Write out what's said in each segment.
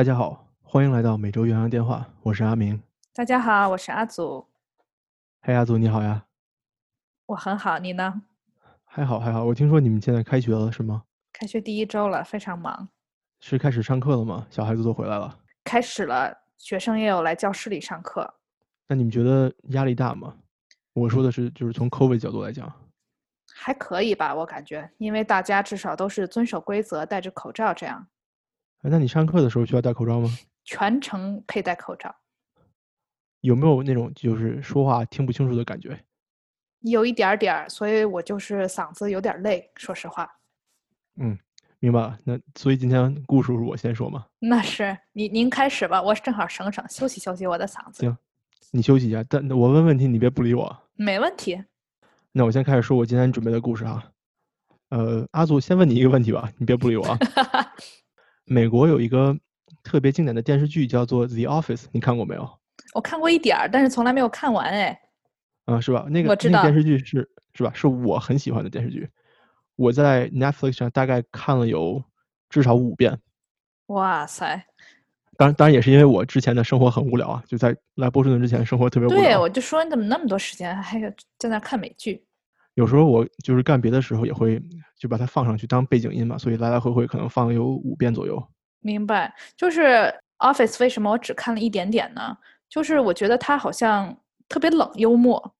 大家好，欢迎来到每周远洋电话，我是阿明。大家好，我是阿祖。嘿，阿祖你好呀。我很好，你呢？还好还好。我听说你们现在开学了是吗？开学第一周了，非常忙。是开始上课了吗？小孩子都回来了。开始了，学生也有来教室里上课。那你们觉得压力大吗？我说的是，就是从 COVID 角度来讲。还可以吧，我感觉，因为大家至少都是遵守规则，戴着口罩这样。那你上课的时候需要戴口罩吗？全程佩戴口罩。有没有那种就是说话听不清楚的感觉？有一点点儿，所以我就是嗓子有点累，说实话。嗯，明白了。那所以今天故事是我先说吗？那是，您您开始吧，我正好省省休息休息我的嗓子。行，你休息一下。但我问问题，你别不理我。没问题。那我先开始说我今天准备的故事哈。呃，阿祖先问你一个问题吧，你别不理我啊。美国有一个特别经典的电视剧叫做《The Office》，你看过没有？我看过一点儿，但是从来没有看完哎。啊，是吧？那个那个电视剧是是吧？是我很喜欢的电视剧。我在 Netflix 上大概看了有至少五遍。哇塞！当然，当然也是因为我之前的生活很无聊啊，就在来波士顿之前生活特别无聊。对，我就说你怎么那么多时间还有在那看美剧？有时候我就是干别的时候也会就把它放上去当背景音嘛，所以来来回回可能放有五遍左右。明白，就是 Office 为什么我只看了一点点呢？就是我觉得它好像特别冷幽默。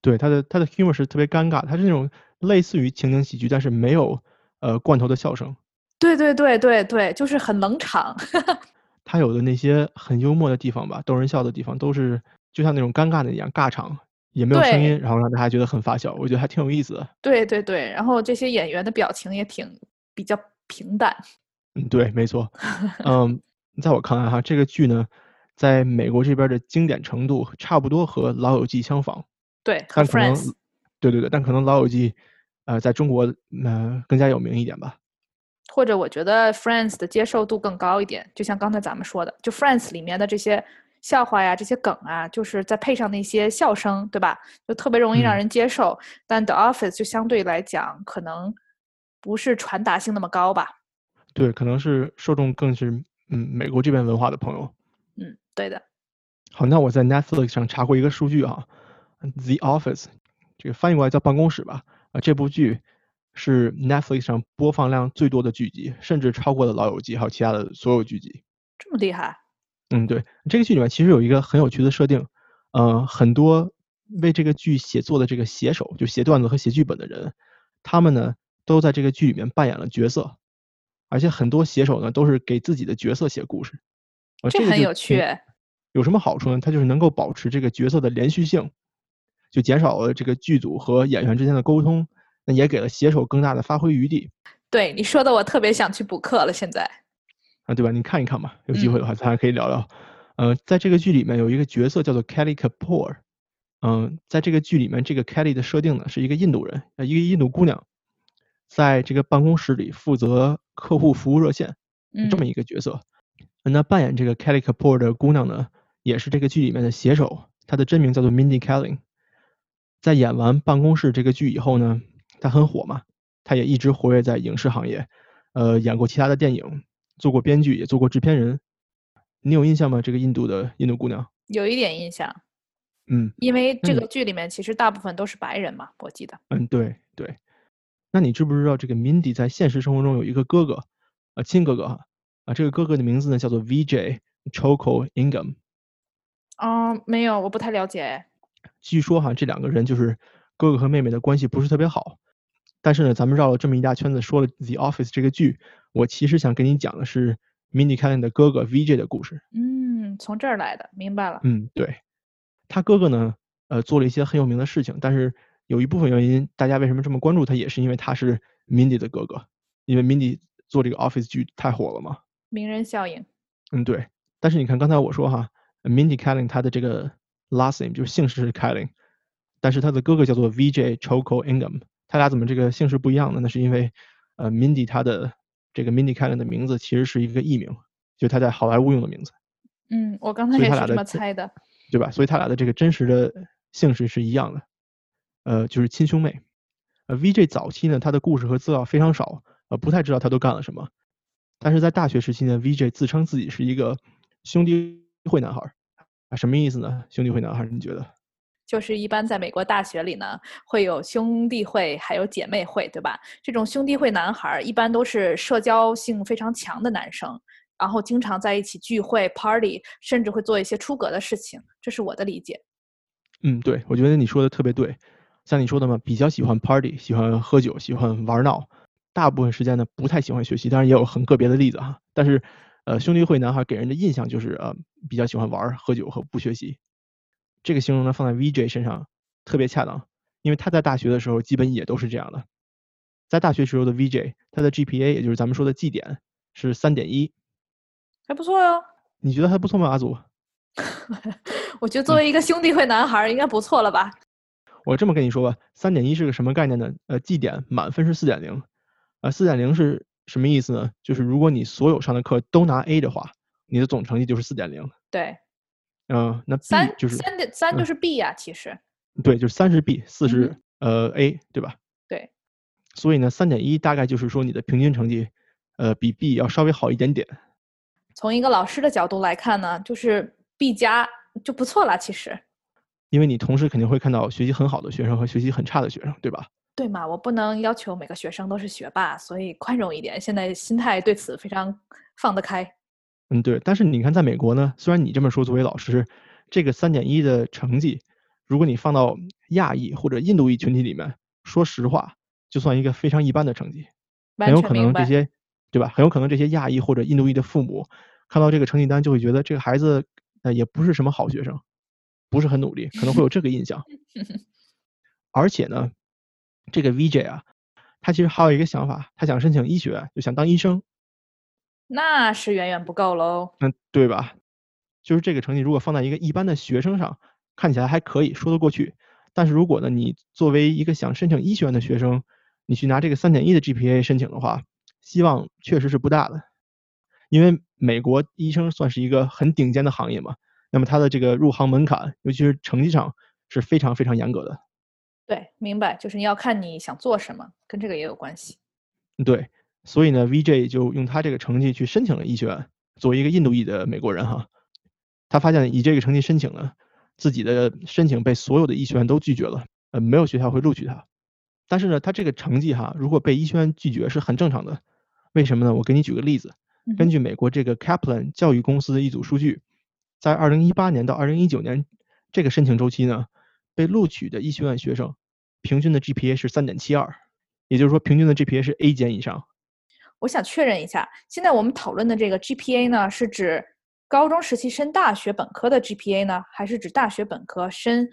对，它的它的 humor 是特别尴尬，它是那种类似于情景喜剧，但是没有呃罐头的笑声。对对对对对，就是很冷场。它有的那些很幽默的地方吧，逗人笑的地方，都是就像那种尴尬的一样尬场。也没有声音，然后让大家觉得很发笑，我觉得还挺有意思的。对对对，然后这些演员的表情也挺比较平淡。嗯，对，没错。嗯，在我看来哈，这个剧呢，在美国这边的经典程度差不多和《老友记》相仿。对，但可能，对对对，但可能《老友记》呃，在中国呃更加有名一点吧。或者我觉得《Friends》的接受度更高一点，就像刚才咱们说的，就《Friends》里面的这些。笑话呀，这些梗啊，就是再配上那些笑声，对吧？就特别容易让人接受。但 The Office 就相对来讲，可能不是传达性那么高吧？对，可能是受众更是嗯美国这边文化的朋友。嗯，对的。好，那我在 Netflix 上查过一个数据啊，The Office 这个翻译过来叫办公室吧？啊，这部剧是 Netflix 上播放量最多的剧集，甚至超过了《老友记》还有其他的所有剧集。这么厉害？嗯，对，这个剧里面其实有一个很有趣的设定，呃，很多为这个剧写作的这个写手，就写段子和写剧本的人，他们呢都在这个剧里面扮演了角色，而且很多写手呢都是给自己的角色写故事，这很有趣。有什么好处呢？它就是能够保持这个角色的连续性，就减少了这个剧组和演员之间的沟通，那也给了写手更大的发挥余地。对你说的，我特别想去补课了，现在。啊，对吧？你看一看吧，有机会的话，咱还可以聊聊。呃，在这个剧里面有一个角色叫做 Kelly Kapoor，嗯，在这个剧里面，这个 Kelly 的设定呢是一个印度人，呃，一个印度姑娘，在这个办公室里负责客户服务热线，这么一个角色。那扮演这个 Kelly Kapoor 的姑娘呢，也是这个剧里面的写手，她的真名叫做 Mindy Kaling。在演完《办公室》这个剧以后呢，她很火嘛，她也一直活跃在影视行业，呃，演过其他的电影。做过编剧，也做过制片人，你有印象吗？这个印度的印度姑娘，有一点印象。嗯，因为这个剧里面其实大部分都是白人嘛，我记得。嗯，对对。那你知不知道这个 Mindy 在现实生活中有一个哥哥，啊，亲哥哥哈，啊，这个哥哥的名字呢叫做 VJ Choco Ingham。嗯，没有，我不太了解。据说哈，这两个人就是哥哥和妹妹的关系不是特别好。但是呢，咱们绕了这么一大圈子，说了《The Office》这个剧，我其实想跟你讲的是 Mindy Kaling 的哥哥 VJ 的故事。嗯，从这儿来的，明白了。嗯，对，他哥哥呢，呃，做了一些很有名的事情，但是有一部分原因，大家为什么这么关注他，也是因为他是 Mindy 的哥哥，因为 Mindy 做这个 Office 剧太火了嘛。名人效应。嗯，对。但是你看刚才我说哈，Mindy Kaling 他的这个 last name 就是姓氏是 Kaling，但是他的哥哥叫做 VJ Choco Ingham。他俩怎么这个姓氏不一样呢？那是因为，呃，Mindy 他的这个 Mindy Kaling 的名字其实是一个艺名，就他在好莱坞用的名字。嗯，我刚才也是这么猜的，对吧？所以他俩的这个真实的姓氏是一样的，呃，就是亲兄妹。呃，VJ 早期呢，他的故事和资料非常少，呃，不太知道他都干了什么。但是在大学时期呢，VJ 自称自己是一个兄弟会男孩儿啊，什么意思呢？兄弟会男孩儿，你觉得？就是一般在美国大学里呢，会有兄弟会，还有姐妹会，对吧？这种兄弟会男孩儿一般都是社交性非常强的男生，然后经常在一起聚会、party，甚至会做一些出格的事情，这是我的理解。嗯，对，我觉得你说的特别对。像你说的嘛，比较喜欢 party，喜欢喝酒，喜欢玩闹，大部分时间呢不太喜欢学习，当然也有很个别的例子哈。但是，呃，兄弟会男孩给人的印象就是呃比较喜欢玩、喝酒和不学习。这个形容呢放在 VJ 身上特别恰当，因为他在大学的时候基本也都是这样的。在大学时候的 VJ，他的 GPA 也就是咱们说的绩点是三点一，还不错哟。你觉得还不错吗，阿祖？我觉得作为一个兄弟会男孩，应该不错了吧？我这么跟你说吧，三点一是个什么概念呢？呃，绩点满分是四点零，呃，四点零是什么意思呢？就是如果你所有上的课都拿 A 的话，你的总成绩就是四点零。对。嗯，那 B 就是三点三就是 B 呀，其实。对，就是三是 B，四是呃 A，对吧？对。所以呢，三点一大概就是说你的平均成绩，呃，比 B 要稍微好一点点。从一个老师的角度来看呢，就是 B 加就不错了，其实。因为你同时肯定会看到学习很好的学生和学习很差的学生，对吧？对嘛，我不能要求每个学生都是学霸，所以宽容一点。现在心态对此非常放得开。嗯，对，但是你看，在美国呢，虽然你这么说，作为老师，这个三点一的成绩，如果你放到亚裔或者印度裔群体里面，说实话，就算一个非常一般的成绩，很有可能这些，对吧？很有可能这些亚裔或者印度裔的父母看到这个成绩单，就会觉得这个孩子，呃，也不是什么好学生，不是很努力，可能会有这个印象。而且呢，这个 VJ 啊，他其实还有一个想法，他想申请医学，就想当医生。那是远远不够喽。嗯，对吧？就是这个成绩，如果放在一个一般的学生上，看起来还可以说得过去。但是如果呢，你作为一个想申请医学院的学生，你去拿这个三点一的 GPA 申请的话，希望确实是不大的。因为美国医生算是一个很顶尖的行业嘛，那么它的这个入行门槛，尤其是成绩上是非常非常严格的。对，明白，就是你要看你想做什么，跟这个也有关系。对。所以呢，VJ 就用他这个成绩去申请了医学院。作为一个印度裔的美国人哈，他发现以这个成绩申请呢，自己的申请被所有的医学院都拒绝了，呃，没有学校会录取他。但是呢，他这个成绩哈，如果被医学院拒绝是很正常的。为什么呢？我给你举个例子，根据美国这个 Kaplan 教育公司的一组数据，在2018年到2019年这个申请周期呢，被录取的医学院学生平均的 GPA 是3.72，也就是说平均的 GPA 是 A 减以上。我想确认一下，现在我们讨论的这个 GPA 呢，是指高中时期升大学本科的 GPA 呢，还是指大学本科升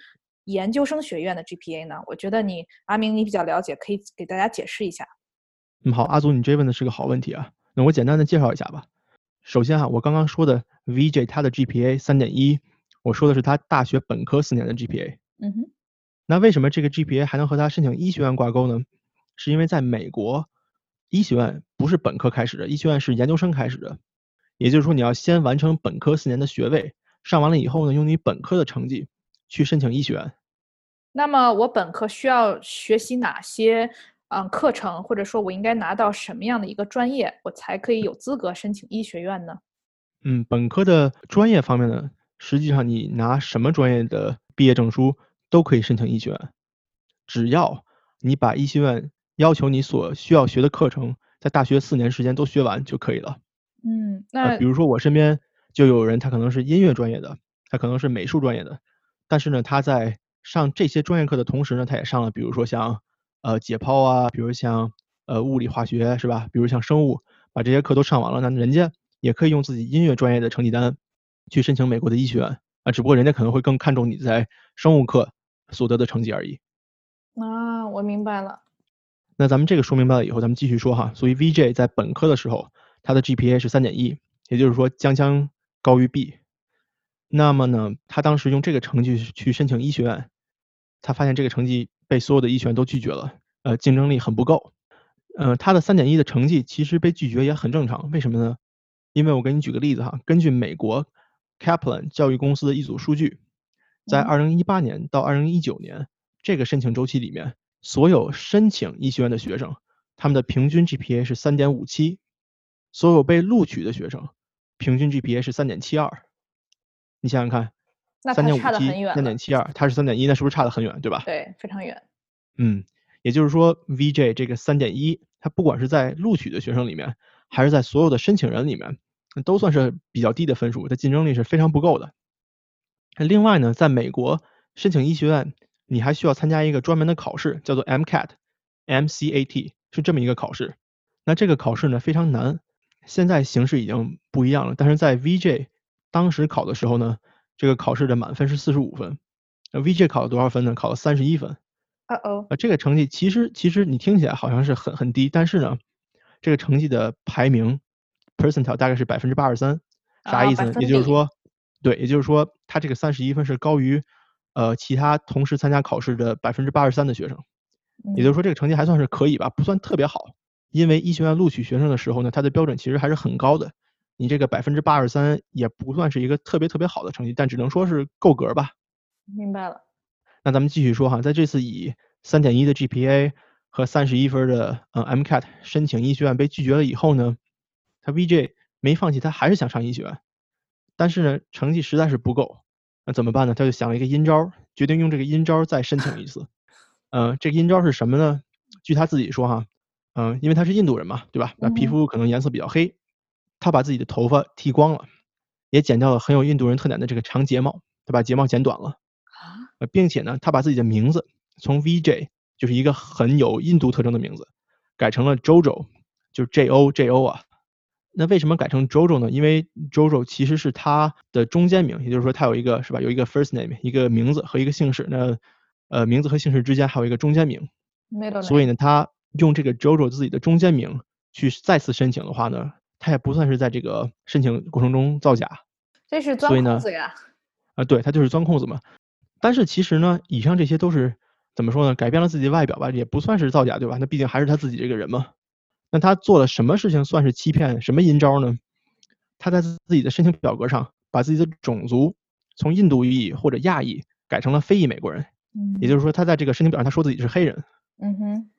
研究生学院的 GPA 呢？我觉得你阿明你比较了解，可以给大家解释一下。嗯，好，阿祖，你这问的是个好问题啊。那我简单的介绍一下吧。首先哈，我刚刚说的 VJ 他的 GPA 三点一，我说的是他大学本科四年的 GPA。嗯哼。那为什么这个 GPA 还能和他申请医学院挂钩呢？是因为在美国。医学院不是本科开始的，医学院是研究生开始的，也就是说你要先完成本科四年的学位，上完了以后呢，用你本科的成绩去申请医学院。那么我本科需要学习哪些嗯课程，或者说我应该拿到什么样的一个专业，我才可以有资格申请医学院呢？嗯，本科的专业方面呢，实际上你拿什么专业的毕业证书都可以申请医学院，只要你把医学院。要求你所需要学的课程在大学四年时间都学完就可以了。嗯，那比如说我身边就有人，他可能是音乐专业的，他可能是美术专业的，但是呢，他在上这些专业课的同时呢，他也上了，比如说像呃解剖啊，比如像呃物理化学是吧？比如像生物，把这些课都上完了，那人家也可以用自己音乐专业的成绩单去申请美国的医学院啊，只不过人家可能会更看重你在生物课所得的成绩而已。啊，我明白了。那咱们这个说明白了以后，咱们继续说哈。所以 VJ 在本科的时候，他的 GPA 是三点一，也就是说将将高于 B。那么呢，他当时用这个成绩去申请医学院，他发现这个成绩被所有的医学院都拒绝了，呃，竞争力很不够。呃，他的三点一的成绩其实被拒绝也很正常，为什么呢？因为我给你举个例子哈，根据美国 Kaplan 教育公司的一组数据，在二零一八年到二零一九年这个申请周期里面。所有申请医学院的学生，他们的平均 GPA 是三点五七，所有被录取的学生平均 GPA 是三点七二。你想想看，三点五七、三点七二，他是三点一，那是不是差得很远，对吧？对，非常远。嗯，也就是说，VJ 这个三点一，它不管是在录取的学生里面，还是在所有的申请人里面，都算是比较低的分数，它竞争力是非常不够的。另外呢，在美国申请医学院，你还需要参加一个专门的考试，叫做 MCAT，MCAT 是这么一个考试。那这个考试呢非常难，现在形势已经不一样了。但是在 VJ 当时考的时候呢，这个考试的满分是四十五分，那 VJ 考了多少分呢？考了三十一分。啊哦，啊这个成绩其实其实你听起来好像是很很低，但是呢，这个成绩的排名 percentile 大概是百分之八十三，啥意思呢？也就是说。对，也就是说，他这个三十一分是高于，呃，其他同时参加考试的百分之八十三的学生，也就是说，这个成绩还算是可以吧，不算特别好。因为医学院录取学生的时候呢，它的标准其实还是很高的，你这个百分之八十三也不算是一个特别特别好的成绩，但只能说是够格吧。明白了。那咱们继续说哈，在这次以三点一的 GPA 和三十一分的呃 MCAT 申请医学院被拒绝了以后呢，他 VJ 没放弃，他还是想上医学院。但是呢，成绩实在是不够，那怎么办呢？他就想了一个阴招，决定用这个阴招再申请一次。嗯，这个阴招是什么呢？据他自己说哈，嗯，因为他是印度人嘛，对吧？那皮肤可能颜色比较黑，他把自己的头发剃光了，也剪掉了很有印度人特点的这个长睫毛，他把睫毛剪短了，啊，并且呢，他把自己的名字从 VJ 就是一个很有印度特征的名字，改成了 JoJo，就是 J O J O 啊。那为什么改成 JoJo 呢？因为 JoJo 其实是他的中间名，也就是说他有一个是吧，有一个 first name，一个名字和一个姓氏。那呃名字和姓氏之间还有一个中间名，所以呢，他用这个 JoJo 自己的中间名去再次申请的话呢，他也不算是在这个申请过程中造假。这是钻空子呀！啊，对他就是钻空子嘛。但是其实呢，以上这些都是怎么说呢？改变了自己的外表吧，也不算是造假，对吧？那毕竟还是他自己这个人嘛。那他做了什么事情算是欺骗？什么阴招呢？他在自己的申请表格上把自己的种族从印度裔或者亚裔改成了非裔美国人。嗯，也就是说，他在这个申请表上他说自己是黑人。嗯哼。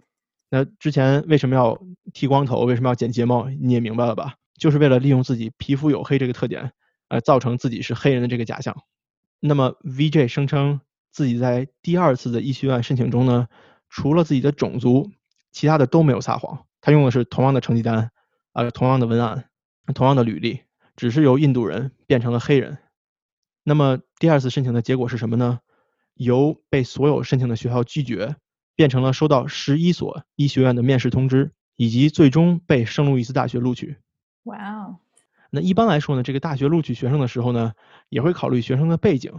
那之前为什么要剃光头？为什么要剪睫毛？你也明白了吧？就是为了利用自己皮肤黝黑这个特点，呃，造成自己是黑人的这个假象。那么 VJ 声称自己在第二次的医学院申请中呢，除了自己的种族，其他的都没有撒谎。他用的是同样的成绩单，啊，同样的文案，同样的履历，只是由印度人变成了黑人。那么第二次申请的结果是什么呢？由被所有申请的学校拒绝，变成了收到十一所医学院的面试通知，以及最终被圣路易斯大学录取。哇哦！那一般来说呢，这个大学录取学生的时候呢，也会考虑学生的背景。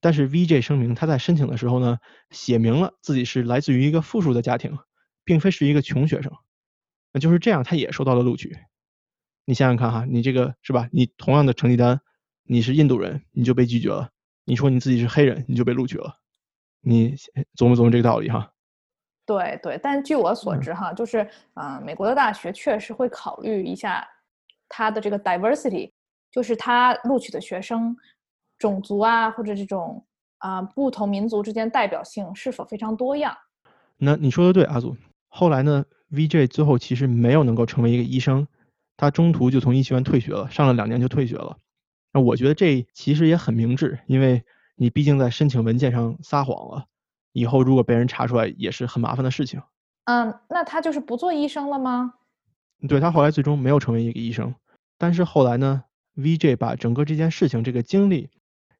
但是 VJ 声明他在申请的时候呢，写明了自己是来自于一个富庶的家庭，并非是一个穷学生。那就是这样，他也收到了录取。你想想看哈，你这个是吧？你同样的成绩单，你是印度人，你就被拒绝了；你说你自己是黑人，你就被录取了。你琢磨琢磨这个道理哈。对对，但据我所知哈，就是啊，美国的大学确实会考虑一下他的这个 diversity，就是他录取的学生种族啊，或者这种啊不同民族之间代表性是否非常多样。那你说的对，阿祖。后来呢？VJ 最后其实没有能够成为一个医生，他中途就从医学院退学了，上了两年就退学了。那我觉得这其实也很明智，因为你毕竟在申请文件上撒谎了，以后如果被人查出来也是很麻烦的事情。嗯，那他就是不做医生了吗？对他后来最终没有成为一个医生，但是后来呢，VJ 把整个这件事情这个经历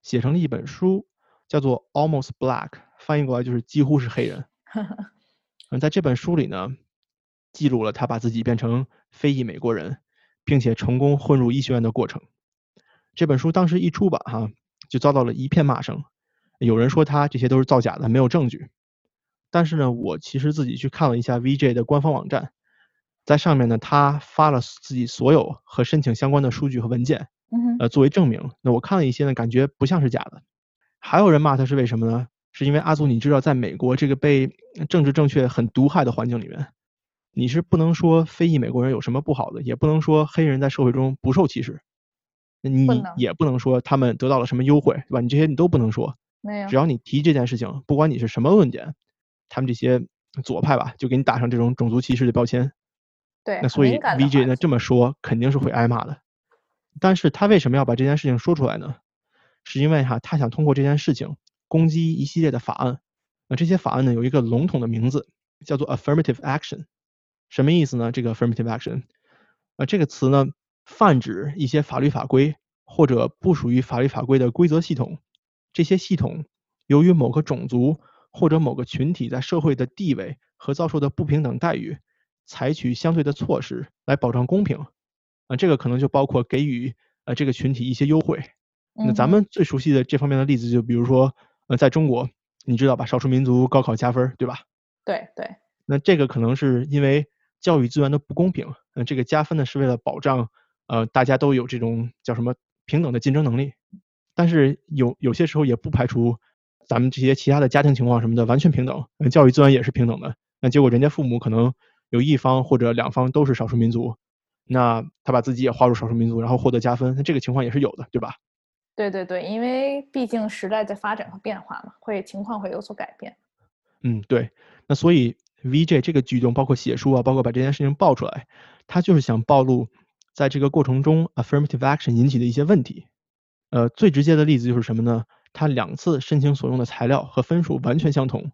写成了一本书，叫做 Almost Black，翻译过来就是几乎是黑人。嗯，在这本书里呢。记录了他把自己变成非裔美国人，并且成功混入医学院的过程。这本书当时一出版，哈，就遭到了一片骂声。有人说他这些都是造假的，没有证据。但是呢，我其实自己去看了一下 VJ 的官方网站，在上面呢，他发了自己所有和申请相关的数据和文件，呃，作为证明。那我看了一些呢，感觉不像是假的。还有人骂他是为什么呢？是因为阿祖，你知道，在美国这个被政治正确很毒害的环境里面。你是不能说非裔美国人有什么不好的，也不能说黑人在社会中不受歧视，你也不能说他们得到了什么优惠，对吧？你这些你都不能说。没有。只要你提这件事情，不管你是什么论点，他们这些左派吧，就给你打上这种种族歧视的标签。对，那所以 VJ 话题呢这么说肯定是会挨骂的。但是他为什么要把这件事情说出来呢？是因为哈，他想通过这件事情攻击一系列的法案。那这些法案呢有一个笼统的名字，叫做 affirmative action。什么意思呢？这个 affirmative action，呃，这个词呢泛指一些法律法规或者不属于法律法规的规则系统。这些系统由于某个种族或者某个群体在社会的地位和遭受的不平等待遇，采取相对的措施来保障公平。啊，这个可能就包括给予呃这个群体一些优惠。那咱们最熟悉的这方面的例子，就比如说呃在中国，你知道吧，少数民族高考加分，对吧？对对，那这个可能是因为教育资源的不公平，嗯，这个加分呢是为了保障呃大家都有这种叫什么平等的竞争能力，但是有有些时候也不排除咱们这些其他的家庭情况什么的完全平等，嗯，教育资源也是平等的，那结果人家父母可能有一方或者两方都是少数民族，那他把自己也划入少数民族，然后获得加分，那这个情况也是有的，对吧？对对对，因为毕竟时代在发展和变化嘛，会情况会有所改变。嗯，对。那所以 VJ 这个举动，包括写书啊，包括把这件事情爆出来，他就是想暴露在这个过程中 affirmative action 引起的一些问题。呃，最直接的例子就是什么呢？他两次申请所用的材料和分数完全相同，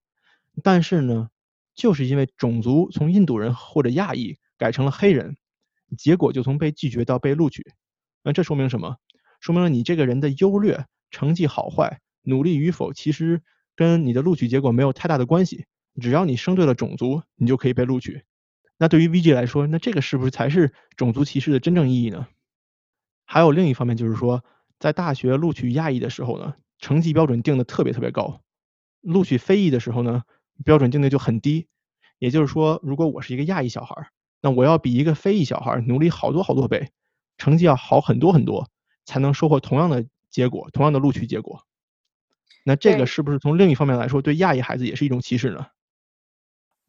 但是呢，就是因为种族从印度人或者亚裔改成了黑人，结果就从被拒绝到被录取。那这说明什么？说明了你这个人的优劣、成绩好坏、努力与否，其实跟你的录取结果没有太大的关系。只要你生对了种族，你就可以被录取。那对于 VG 来说，那这个是不是才是种族歧视的真正意义呢？还有另一方面就是说，在大学录取亚裔的时候呢，成绩标准定的特别特别高；录取非裔的时候呢，标准定的就很低。也就是说，如果我是一个亚裔小孩儿，那我要比一个非裔小孩儿努力好多好多倍，成绩要好很多很多，才能收获同样的结果，同样的录取结果。那这个是不是从另一方面来说，对亚裔孩子也是一种歧视呢？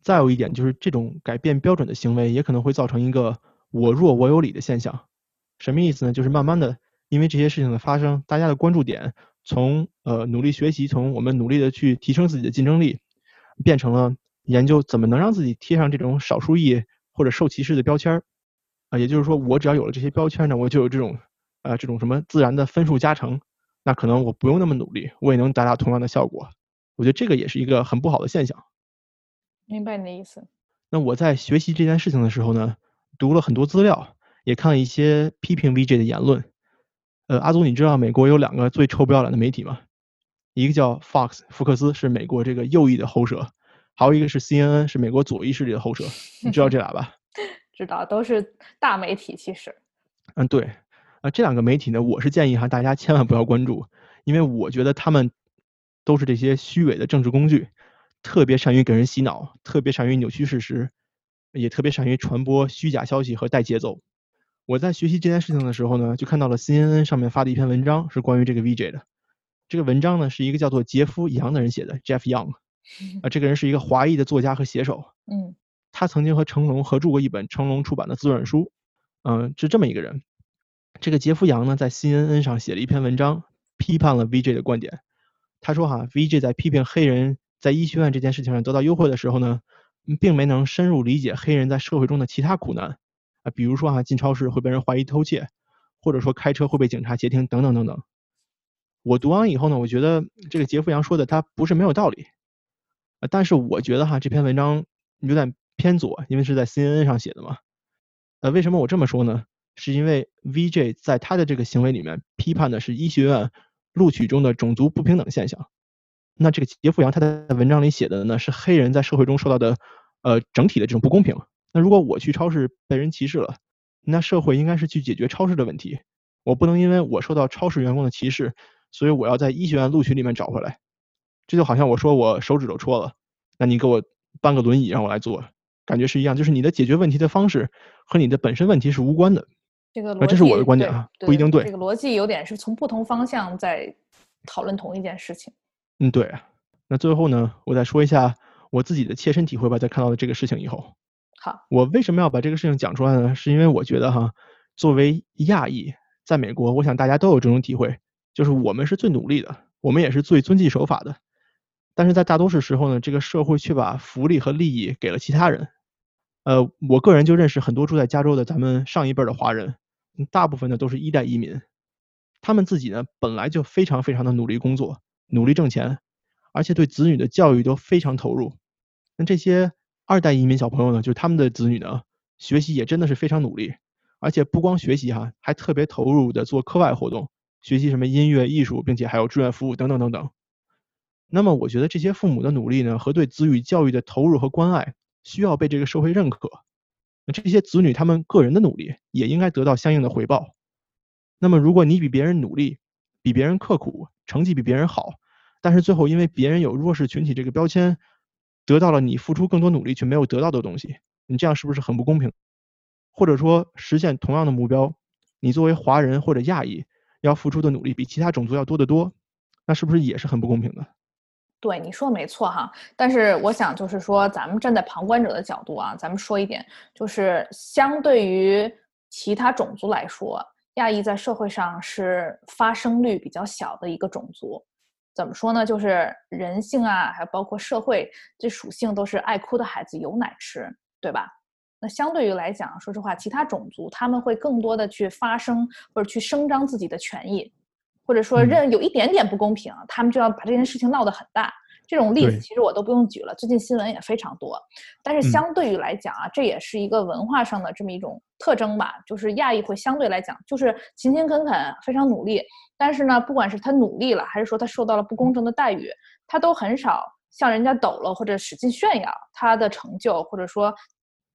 再有一点就是，这种改变标准的行为也可能会造成一个“我弱我有理”的现象。什么意思呢？就是慢慢的，因为这些事情的发生，大家的关注点从呃努力学习，从我们努力的去提升自己的竞争力，变成了研究怎么能让自己贴上这种少数裔或者受歧视的标签儿。啊，也就是说，我只要有了这些标签呢，我就有这种啊、这种什么自然的分数加成，那可能我不用那么努力，我也能达到同样的效果。我觉得这个也是一个很不好的现象。明白你的意思。那我在学习这件事情的时候呢，读了很多资料，也看了一些批评 VJ 的言论。呃，阿祖，你知道美国有两个最臭不要脸的媒体吗？一个叫 Fox 福克斯，是美国这个右翼的喉舌，还有一个是 CNN，是美国左翼势力的喉舌。你知道这俩吧？知道都是大媒体，其实嗯，对，啊，这两个媒体呢，我是建议哈大家千万不要关注，因为我觉得他们都是这些虚伪的政治工具，特别善于给人洗脑，特别善于扭曲事实，也特别善于传播虚假消息和带节奏。我在学习这件事情的时候呢，就看到了 CNN 上面发的一篇文章，是关于这个 VJ 的。这个文章呢是一个叫做杰夫·杨的人写的，Jeff Young，啊，这个人是一个华裔的作家和写手，嗯他曾经和成龙合著过一本成龙出版的自传书，嗯、是这么一个人。这个杰夫·杨呢，在 CNN 上写了一篇文章，批判了 VJ 的观点。他说哈，VJ 在批评黑人在医学院这件事情上得到优惠的时候呢，并没能深入理解黑人在社会中的其他苦难啊，比如说哈，进超市会被人怀疑偷窃，或者说开车会被警察截停等等等等。我读完以后呢，我觉得这个杰夫·杨说的他不是没有道理，啊，但是我觉得哈这篇文章有点偏左，因为是在 CNN 上写的嘛。呃，为什么我这么说呢？是因为 VJ 在他的这个行为里面批判的是医学院录取中的种族不平等现象。那这个杰夫·杨他在文章里写的呢是黑人在社会中受到的呃整体的这种不公平。那如果我去超市被人歧视了，那社会应该是去解决超市的问题，我不能因为我受到超市员工的歧视，所以我要在医学院录取里面找回来。这就好像我说我手指头戳了，那你给我搬个轮椅让我来做，感觉是一样，就是你的解决问题的方式和你的本身问题是无关的。这个逻辑，这是我的观点啊不一定对这个逻辑有点是从不同方向在讨论同一件事情。嗯，对。那最后呢，我再说一下我自己的切身体会吧，在看到了这个事情以后，好，我为什么要把这个事情讲出来呢？是因为我觉得哈，作为亚裔，在美国，我想大家都有这种体会，就是我们是最努力的，我们也是最遵纪守法的，但是在大多数时候呢，这个社会却把福利和利益给了其他人。呃，我个人就认识很多住在加州的咱们上一辈的华人，大部分呢都是一代移民，他们自己呢本来就非常非常的努力工作，努力挣钱，而且对子女的教育都非常投入。那这些二代移民小朋友呢，就是他们的子女呢，学习也真的是非常努力，而且不光学习哈，还特别投入的做课外活动，学习什么音乐、艺术，并且还有志愿服务等等等等。那么我觉得这些父母的努力呢，和对子女教育的投入和关爱。需要被这个社会认可，那这些子女他们个人的努力也应该得到相应的回报。那么如果你比别人努力，比别人刻苦，成绩比别人好，但是最后因为别人有弱势群体这个标签，得到了你付出更多努力却没有得到的东西，你这样是不是很不公平？或者说实现同样的目标，你作为华人或者亚裔要付出的努力比其他种族要多得多，那是不是也是很不公平的？对你说的没错哈，但是我想就是说，咱们站在旁观者的角度啊，咱们说一点，就是相对于其他种族来说，亚裔在社会上是发生率比较小的一个种族。怎么说呢？就是人性啊，还包括社会这属性都是爱哭的孩子有奶吃，对吧？那相对于来讲，说实话，其他种族他们会更多的去发声或者去声张自己的权益。或者说认有一点点不公平，他们就要把这件事情闹得很大。这种例子其实我都不用举了，最近新闻也非常多。但是相对于来讲啊，这也是一个文化上的这么一种特征吧，就是亚裔会相对来讲就是勤勤恳恳，非常努力。但是呢，不管是他努力了，还是说他受到了不公正的待遇，他都很少向人家抖了或者使劲炫耀他的成就，或者说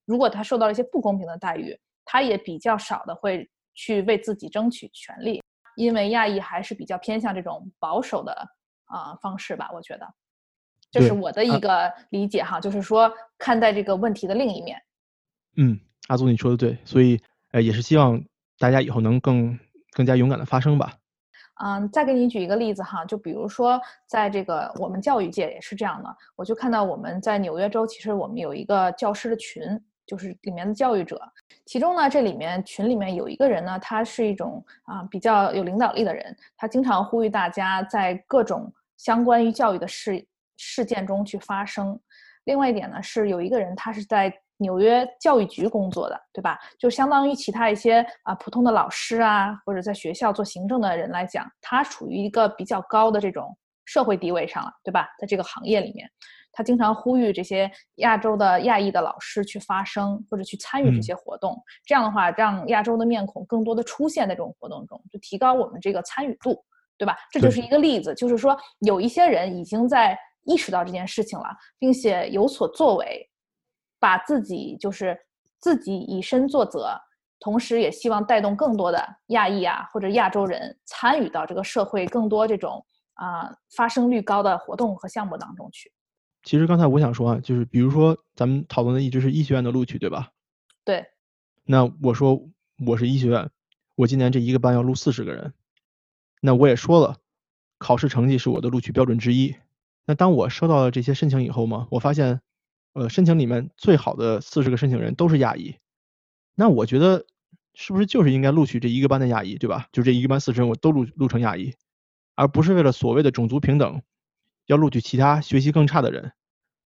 如果他受到了一些不公平的待遇，他也比较少的会去为自己争取权利。因为亚裔还是比较偏向这种保守的啊方式吧，我觉得，这是我的一个理解哈，就是说看待这个问题的另一面。嗯，阿祖你说的对，所以呃也是希望大家以后能更更加勇敢的发声吧。嗯，再给你举一个例子哈，就比如说在这个我们教育界也是这样的，我就看到我们在纽约州，其实我们有一个教师的群。就是里面的教育者，其中呢，这里面群里面有一个人呢，他是一种啊比较有领导力的人，他经常呼吁大家在各种相关于教育的事事件中去发声。另外一点呢，是有一个人他是在纽约教育局工作的，对吧？就相当于其他一些啊普通的老师啊，或者在学校做行政的人来讲，他处于一个比较高的这种社会地位上了，对吧？在这个行业里面。他经常呼吁这些亚洲的亚裔的老师去发声或者去参与这些活动，这样的话让亚洲的面孔更多的出现在这种活动中，就提高我们这个参与度，对吧？这就是一个例子，就是说有一些人已经在意识到这件事情了，并且有所作为，把自己就是自己以身作则，同时也希望带动更多的亚裔啊或者亚洲人参与到这个社会更多这种啊发生率高的活动和项目当中去。其实刚才我想说啊，就是比如说咱们讨论的一直是医学院的录取，对吧？对。那我说我是医学院，我今年这一个班要录四十个人，那我也说了，考试成绩是我的录取标准之一。那当我收到了这些申请以后嘛，我发现，呃，申请里面最好的四十个申请人都是亚裔，那我觉得是不是就是应该录取这一个班的亚裔，对吧？就这一个班四十人我都录录成亚裔，而不是为了所谓的种族平等。要录取其他学习更差的人，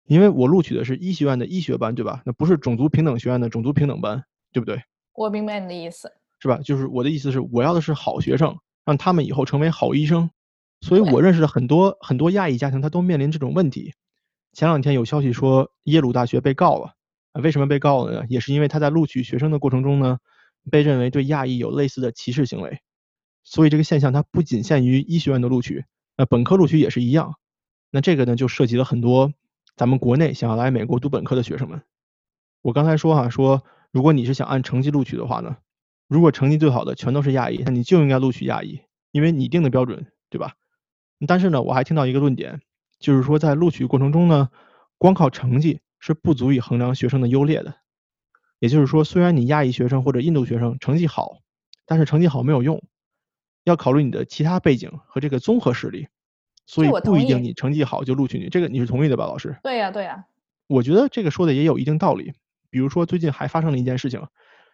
因为我录取的是医学院的医学班，对吧？那不是种族平等学院的种族平等班，对不对？我明白你的意思，是吧？就是我的意思是，我要的是好学生，让他们以后成为好医生。所以我认识的很多很多亚裔家庭，他都面临这种问题。前两天有消息说耶鲁大学被告了，啊，为什么被告了呢？也是因为他在录取学生的过程中呢，被认为对亚裔有类似的歧视行为。所以这个现象它不仅限于医学院的录取，那本科录取也是一样。那这个呢，就涉及了很多咱们国内想要来美国读本科的学生们。我刚才说哈，说如果你是想按成绩录取的话呢，如果成绩最好的全都是亚裔，那你就应该录取亚裔，因为你定的标准，对吧？但是呢，我还听到一个论点，就是说在录取过程中呢，光靠成绩是不足以衡量学生的优劣的。也就是说，虽然你亚裔学生或者印度学生成绩好，但是成绩好没有用，要考虑你的其他背景和这个综合实力。所以不一定你成绩好就录取你，这个你是同意的吧，老师？对呀，对呀。我觉得这个说的也有一定道理。比如说最近还发生了一件事情，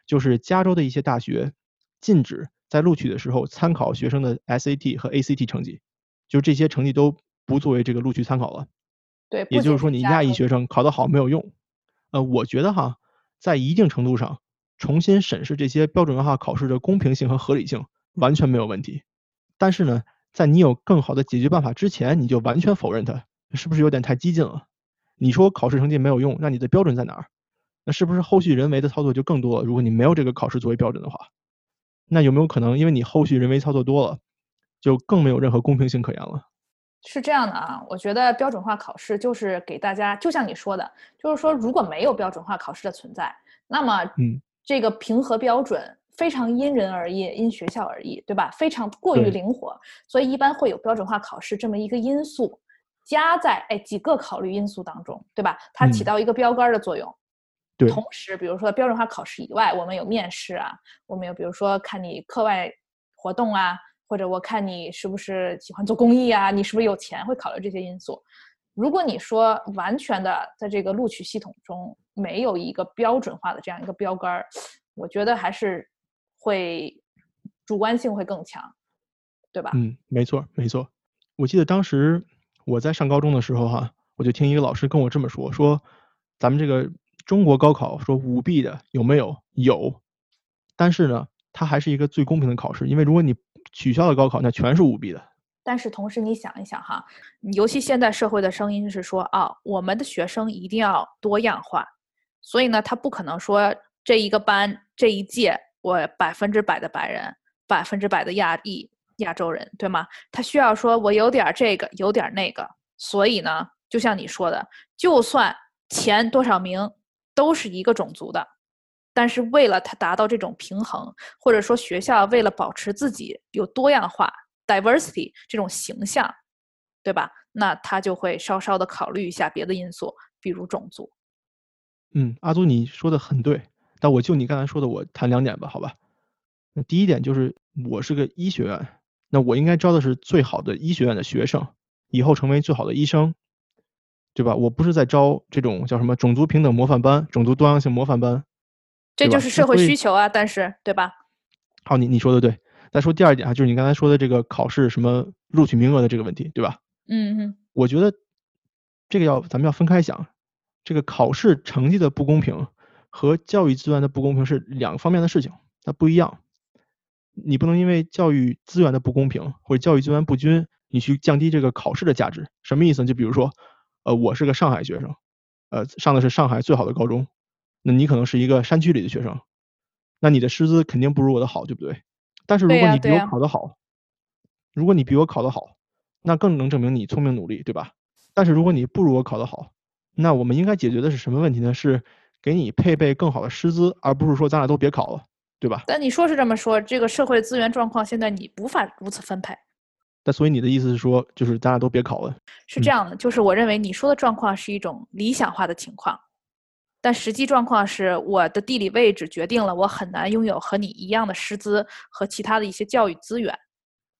就是加州的一些大学禁止在录取的时候参考学生的 SAT 和 ACT 成绩，就这些成绩都不作为这个录取参考了。对，也就是说你亚裔学生考得好没有用。呃，我觉得哈，在一定程度上重新审视这些标准化考试的公平性和合理性，完全没有问题。但是呢，在你有更好的解决办法之前，你就完全否认它，是不是有点太激进了？你说考试成绩没有用，那你的标准在哪儿？那是不是后续人为的操作就更多了？如果你没有这个考试作为标准的话，那有没有可能，因为你后续人为操作多了，就更没有任何公平性可言了？是这样的啊，我觉得标准化考试就是给大家，就像你说的，就是说如果没有标准化考试的存在，那么嗯，这个评核标准非常因人而异，因学校而异，对吧？非常过于灵活，所以一般会有标准化考试这么一个因素加在哎几个考虑因素当中，对吧？它起嗯到一个标杆儿的作用。对，同时，比如说标准化考试以外，我们有面试啊，我们有比如说看你课外活动啊，或者我看你是不是喜欢做公益啊，你是不是有钱，会考虑这些因素。如果你说完全的在这个录取系统中没有一个标准化的这样一个标杆儿，我觉得还是会主观性会更强，对吧？嗯，没错没错。我记得当时我在上高中的时候哈，我就听一个老师跟我这么说，说咱们这个中国高考说舞弊的有没有？有，但是呢，它还是一个最公平的考试，因为如果你取消了高考，那全是舞弊的。但是同时你想一想哈，尤其现在社会的声音是说啊，我们的学生一定要多样化，所以呢，他不可能说这一个班这一届我百分之百的白人，百分之百的亚裔亚洲人，对吗？他需要说我有点这个，有点那个，所以呢，就像你说的，就算前多少名都是一个种族的，但是为了他达到这种平衡，或者说学校为了保持自己有多样化。diversity 这种形象，对吧？那他就会稍稍的考虑一下别的因素，比如种族。嗯，阿祖你说的很对，但我就你刚才说的，我谈两点吧，好吧？那第一点就是我是个医学院，那我应该招的是最好的医学院的学生，以后成为最好的医生，对吧？我不是在招这种叫什么种族平等模范班、种族多样性模范班，这就是社会需求啊，但是对吧？好，你你说的对。再说第二点啊，就是你刚才说的这个考试什么录取名额的这个问题，对吧？嗯嗯，我觉得这个要咱们要分开想，这个考试成绩的不公平和教育资源的不公平是两个方面的事情，它不一样。你不能因为教育资源的不公平或者教育资源不均，你去降低这个考试的价值。什么意思呢？就比如说，呃，我是个上海学生，呃，上的是上海最好的高中，那你可能是一个山区里的学生，那你的师资肯定不如我的好，对不对？但是如果你比我考得好，如果你比我考得好，那更能证明你聪明努力，对吧？但是如果你不如我考得好，那我们应该解决的是什么问题呢？是给你配备更好的师资，而不是说咱俩都别考了，对吧？但你说是这么说，这个社会资源状况现在你无法如此分配，那所以你的意思是说，就是咱俩都别考了？嗯是这样的，就是我认为你说的状况是一种理想化的情况，但实际状况是我的地理位置决定了我很难拥有和你一样的师资和其他的一些教育资源。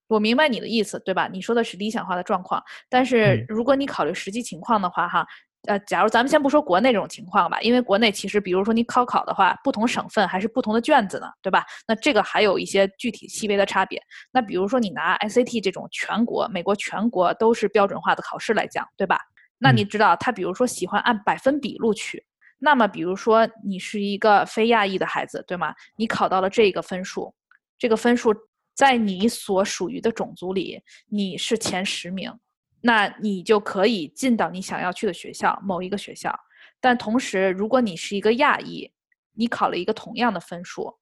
我明白你的意思，对吧？你说的是理想化的状况，但是嗯如果你考虑实际情况的话，哈，呃，假如咱们先不说国内这种情况吧，因为国内其实，比如说你高考的话，不同省份还是不同的卷子呢，对吧？那这个还有一些具体细微的差别。那比如说你拿 SAT 这种全国美国全国都是标准化的考试来讲，对吧？那你嗯知道他比如说喜欢按百分比录取，那么比如说你是一个非亚裔的孩子，对吗？你考到了这个分数，这个分数在你所属于的种族里你是前十名，那你就可以进到你想要去的学校某一个学校。但同时，如果你是一个亚裔，你考了一个同样的分数，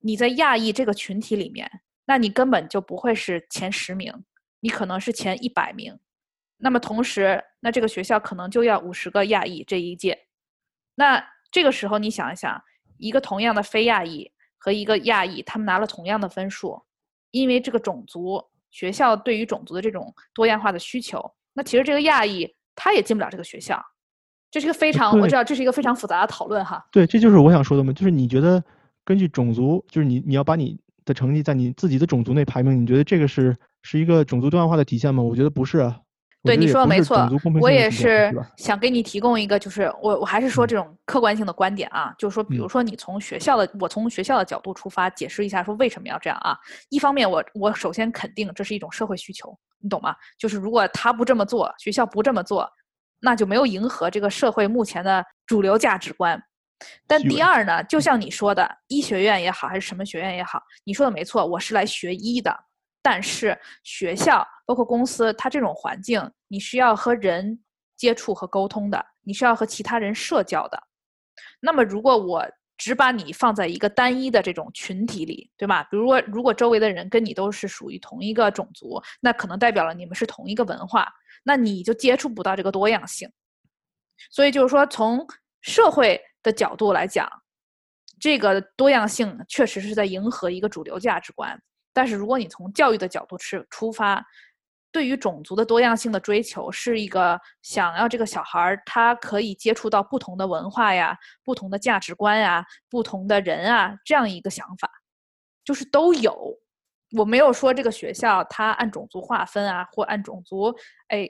你在亚裔这个群体里面，那你根本就不会是前十名，你可能是前一百名。那么同时，那这个学校可能就要五十个亚裔这一届。那这个时候你想一想，一个同样的非亚裔和一个亚裔，他们拿了同样的分数，因为这个种族学校对于种族的这种多样化的需求，那其实这个亚裔他也进不了这个学校。这是一个非常，我知道这是一个非常复杂的讨论哈。对，这就是我想说的嘛，就是你觉得根据种族，就是你你要把你的成绩在你自己的种族内排名，你觉得这个是是一个种族多样化的体现吗？我觉得不是啊。我对你说的没错我也是？想给你提供一个，就是我我还是说嗯这种客观性的观点啊，就是说，比如嗯说你从学校的，我从学校的角度出发，解释一下说为什么要这样啊。一方面我，我首先肯定这是一种社会需求，你懂吗？就是如果他不这么做，学校不这么做，那就没有迎合这个社会目前的主流价值观。但第二呢，就像你说的，医学院也好，还是什么学院也好，你说的没错，我是来学医的。但是学校包括公司，它这种环境，你需要和人接触和沟通的，你需要和其他人社交的。那么如果我只把你放在一个单一的这种群体里，对吧？比如说，如果周围的人跟你都是属于同一个种族，那可能代表了你们是同一个文化，那你就接触不到这个多样性。所以就是说，从社会的角度来讲，这个多样性确实是在迎合一个主流价值观。但是如果你从教育的角度出出发，对于种族的多样性的追求，是一个想要这个小孩儿他可以接触到不同的文化呀、不同的价值观呀、不同的人啊这样一个想法，就是都有。我没有说这个学校它按种族划分啊，或按种族哎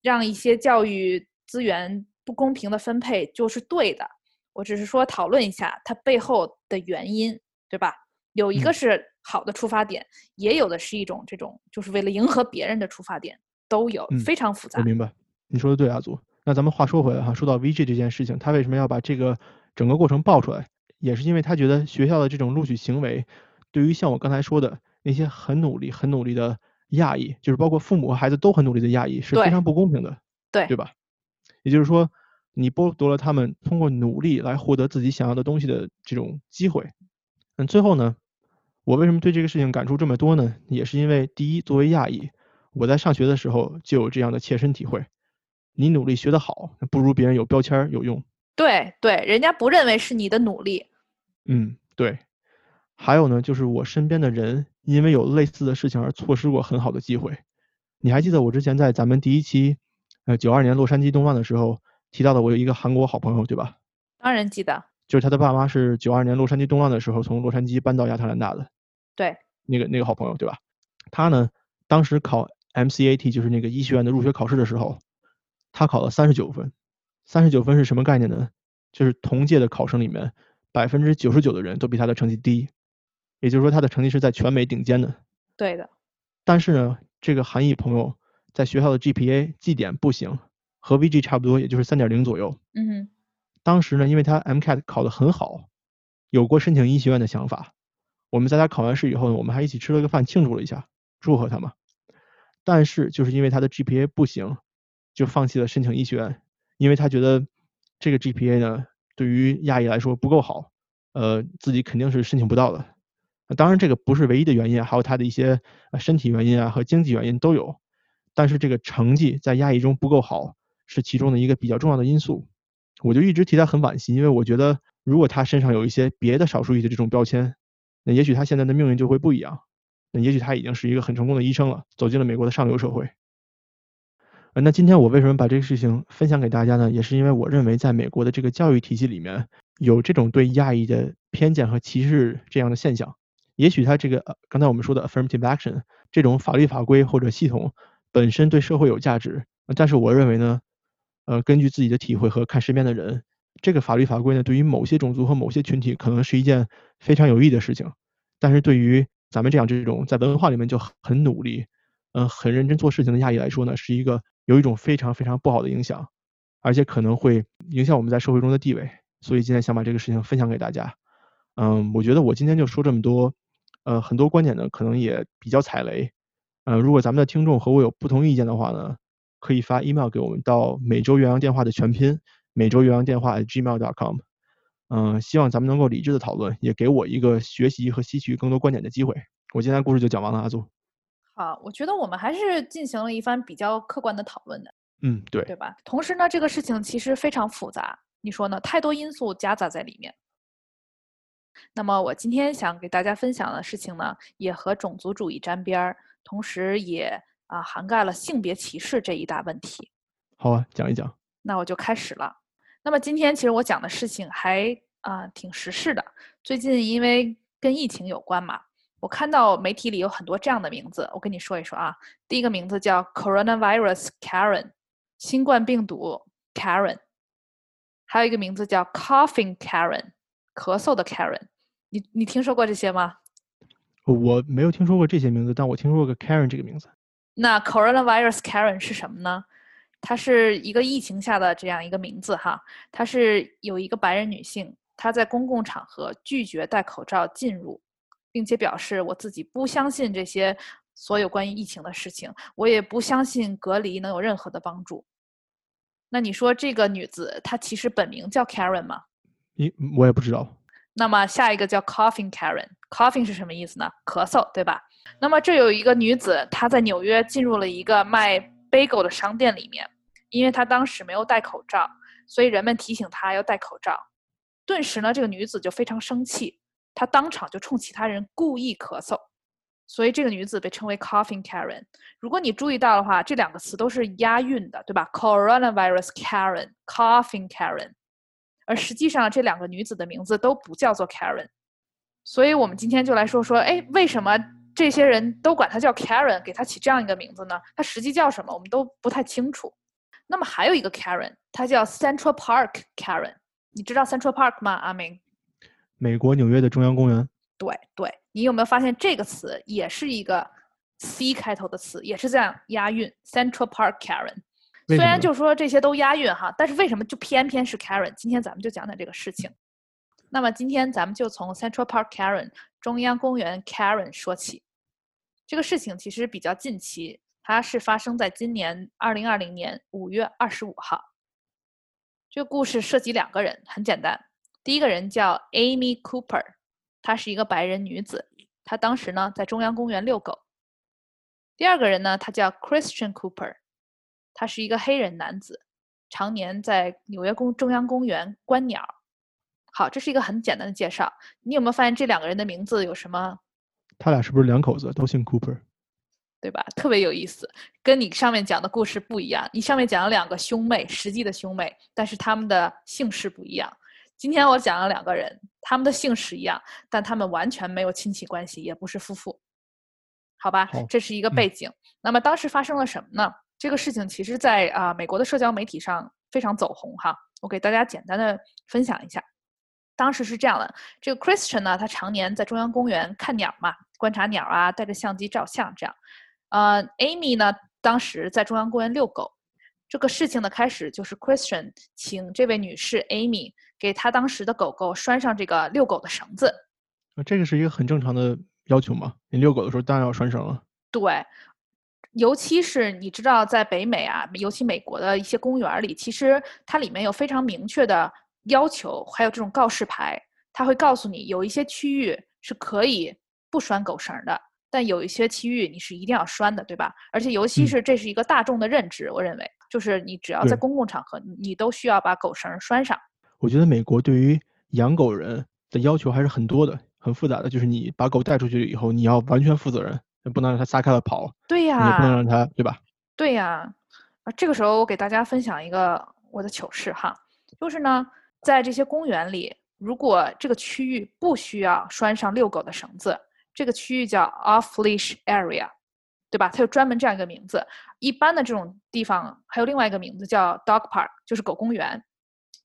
让一些教育资源不公平的分配就是对的。我只是说讨论一下它背后的原因，对吧？有一个嗯是好的出发点，也有的是一种这种就是为了迎合别人的出发点，都有，嗯非常复杂我。明白，你说的对，阿祖。那咱们话说回来哈，说到 VG 这件事情，他为什么要把这个整个过程爆出来，也是因为他觉得学校的这种录取行为，对于像我刚才说的那些很努力、很努力的亚裔，就是包括父母和孩子都很努力的亚裔，是非常不公平的，对对吧？也就是说，你剥夺了他们通过努力来获得自己想要的东西的这种机会。嗯，最后呢，我为什么对这个事情感触这么多呢？也是因为第一，作为亚裔，我在上学的时候就有这样的切身体会。你努力学得好，不如别人有标签儿有用。对对，人家不认为是你的努力，嗯，对。还有呢，就是我身边的人因为有类似的事情而错失过很好的机会。你还记得我之前在咱们第一期，呃，九二年洛杉矶动乱的时候提到的，我有一个韩国好朋友，对吧？当然记得。就是他的爸妈是九二年洛杉矶动乱的时候从洛杉矶搬到亚特兰大的对，那个那个好朋友，对吧？他呢，当时考 MCAT 就是那个医学院的入学考试的时候，他考了三十九分。三十九分是什么概念呢？就是同届的考生里面百分之九十九的人都比他的成绩低，也就是说他的成绩是在全美顶尖的。对的，但是呢，这个韩裔朋友在学校的 GPA 绩点不行，和 VG 差不多，也就是三点零左右。嗯哼，当时呢，因为他 MCAT 考得很好，有过申请医学院的想法。我们在他考完试以后呢，我们还一起吃了个饭庆祝了一下，祝贺他嘛。但是就是因为他的 GPA 不行，就放弃了申请医学院，因为他觉得这个 GPA 呢对于亚裔来说不够好，呃，自己肯定是申请不到的。当然这个不是唯一的原因，还有他的一些身体原因啊和经济原因都有。但是这个成绩在亚裔中不够好是其中的一个比较重要的因素。我就一直替他很惋惜，因为我觉得如果他身上有一些别的少数裔的这种标签，那也许他现在的命运就会不一样。那也许他已经是一个很成功的医生了，走进了美国的上流社会。那今天我为什么把这个事情分享给大家呢？也是因为我认为在美国的这个教育体系里面有这种对亚裔的偏见和歧视这样的现象。也许他这个刚才我们说的 affirmative action 这种法律法规或者系统本身对社会有价值，但是我认为呢，呃，根据自己的体会和看身边的人，这个法律法规呢，对于某些种族和某些群体可能是一件非常有益的事情，但是对于咱们这样这种在文化里面就很努力，嗯、很认真做事情的亚裔来说呢，是一个有一种非常非常不好的影响，而且可能会影响我们在社会中的地位。所以今天想把这个事情分享给大家。嗯，我觉得我今天就说这么多，呃，很多观点呢可能也比较踩雷，呃，如果咱们的听众和我有不同意见的话呢，可以发 email 给我们到每周岳阳电话的全拼每周岳阳电话 gmail.com。嗯，希望咱们能够理智的讨论，也给我一个学习和吸取更多观点的机会。我今天故事就讲完了，阿祖。好，我觉得我们还是进行了一番比较客观的讨论的，嗯，对，对吧？同时呢，这个事情其实非常复杂，你说呢？太多因素夹杂在里面。那么我今天想给大家分享的事情呢，也和种族主义沾边儿，同时也啊涵盖了性别歧视这一大问题。好啊，讲一讲。那我就开始了。那么今天其实我讲的事情还啊、挺时事的。最近因为跟疫情有关嘛，我看到媒体里有很多这样的名字，我跟你说一说啊。第一个名字叫 Coronavirus Karen，新冠病毒 Karen，还有一个名字叫 Coughing Karen，咳嗽的 Karen。你你听说过这些吗？我没有听说过这些名字，但我听说过 Karen 这个名字。那 coronavirus Karen 是什么呢？它是一个疫情下的这样一个名字哈，她是有一个白人女性她在公共场合拒绝戴口罩进入，并且表示我自己不相信这些所有关于疫情的事情，我也不相信隔离能有任何的帮助。那你说这个女子她其实本名叫 Karen 吗？你我也不知道。那么下一个叫 Coughing Karen，Coughing 是什么意思呢？咳嗽，对吧？那么这有一个女子，她在纽约进入了一个卖 bagel 的商店里面，因为她当时没有戴口罩，所以人们提醒她要戴口罩。顿时呢，这个女子就非常生气，她当场就冲其他人故意咳嗽。所以这个女子被称为 Coughing Karen。如果你注意到的话，这两个词都是押韵的，对吧？Coronavirus Karen，Coughing Karen。而实际上这两个女子的名字都不叫做 Karen。所以我们今天就来说说，哎，为什么这些人都管他叫 Karen，给他起这样一个名字呢？他实际叫什么，我们都不太清楚。那么还有一个 Karen，她叫 Central Park Karen。你知道 Central Park 吗？阿明？美国纽约的中央公园。对对，你有没有发现这个词也是一个 C 开头的词，也是这样押韵？Central Park Karen，虽然就说这些都押韵哈，但是为什么就偏偏是 Karen？今天咱们就讲讲这个事情。那么今天咱们就从 Central Park Karen 中央公园 Karen 说起。这个事情其实比较近期，它是发生在今年二零二零年五月二十五号。这个故事涉及两个人，很简单，第一个人叫 Amy Cooper。她是一个白人女子，她当时呢在中央公园遛狗。第二个人呢，他叫 Christian Cooper，他是一个黑人男子，常年在纽约公中央公园观鸟。好，这是一个很简单的介绍。你有没有发现这两个人的名字有什么？他俩是不是两口子，都姓 Cooper？对吧？特别有意思，跟你上面讲的故事不一样。你上面讲了两个兄妹，实际的兄妹，但是他们的姓氏不一样。今天我讲了两个人，他们的姓氏一样，但他们完全没有亲戚关系，也不是夫妇，好吧？这是一个背景。那么当时发生了什么呢？这个事情其实，在啊美国的社交媒体上非常走红哈。我给大家简单的分享一下。当时是这样的，这个 Christian 呢，他常年在中央公园看鸟嘛，观察鸟啊，带着相机照相这样。呃，Amy 呢，当时在中央公园遛狗。这个事情的开始就是 Christian 请这位女士 Amy 给他当时的狗狗拴上这个遛狗的绳子。啊，这个是一个很正常的要求嘛？你遛狗的时候当然要拴绳了。对，尤其是你知道，在北美啊，尤其美国的一些公园里，其实它里面有非常明确的要求，还有这种告示牌，它会告诉你有一些区域是可以不拴狗绳的，但有一些区域你是一定要拴的，对吧？而且尤其是这是一个大众的认知，我认为。就是你只要在公共场合，你都需要把狗绳拴上。我觉得美国对于养狗人的要求还是很多的，很复杂的。就是你把狗带出去以后，你要完全负责任，不能让它撒开了跑。对呀。你不能让它，对吧？对呀。啊，这个时候我给大家分享一个我的糗事哈，就是呢，在这些公园里，如果这个区域不需要拴上遛狗的绳子，这个区域叫 off leash area。对吧？它有专门这样一个名字。一般的这种地方还有另外一个名字叫 dog park，就是狗公园。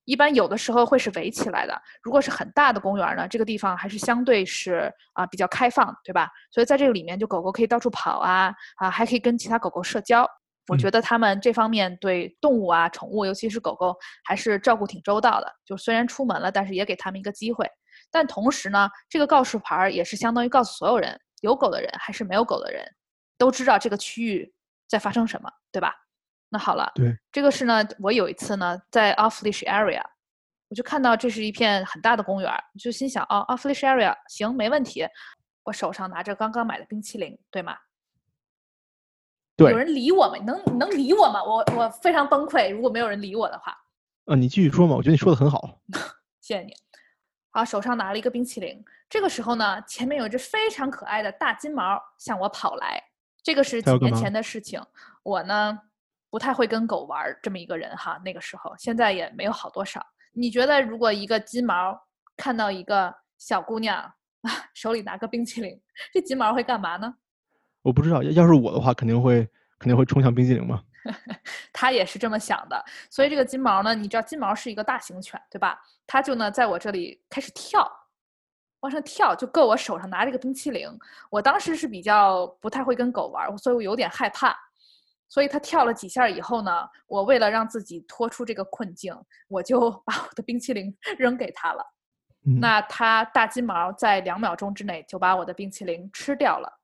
一般有的时候会是围起来的。如果是很大的公园呢，这个地方还是相对是啊比较开放，对吧？所以在这个里面，就狗狗可以到处跑啊啊，还可以跟其他狗狗社交。我觉得他们这方面对动物啊、宠物，尤其是狗狗，还是照顾挺周到的。就虽然出门了，但是也给他们一个机会。但同时呢，这个告示牌也是相当于告诉所有人，有狗的人还是没有狗的人。都知道这个区域在发生什么，对吧？那好了，对这个是呢，我有一次呢在 off leash area，我就看到这是一片很大的公园，就心想哦 off leash area 行没问题，我手上拿着刚刚买的冰淇淋，对吗？对，有人理我吗？能能理我吗？我我非常崩溃，如果没有人理我的话。啊，你继续说嘛，我觉得你说的很好。谢谢你。好，手上拿了一个冰淇淋，这个时候呢，前面有一只非常可爱的大金毛向我跑来。这个是几年前的事情，我呢不太会跟狗玩这么一个人哈。那个时候，现在也没有好多少。你觉得如果一个金毛看到一个小姑娘啊，手里拿个冰淇淋，这金毛会干嘛呢？我不知道，要是我的话，肯定会肯定会冲向冰淇淋嘛。他也是这么想的，所以这个金毛呢，你知道金毛是一个大型犬，对吧？它就呢在我这里开始跳。往上跳就够我手上拿这个冰淇淋。我当时是比较不太会跟狗玩，所以我有点害怕。所以他跳了几下以后呢，我为了让自己脱出这个困境，我就 把我的冰淇淋 扔给他了。那他大金毛在两秒钟之内就把我的冰淇淋吃掉了，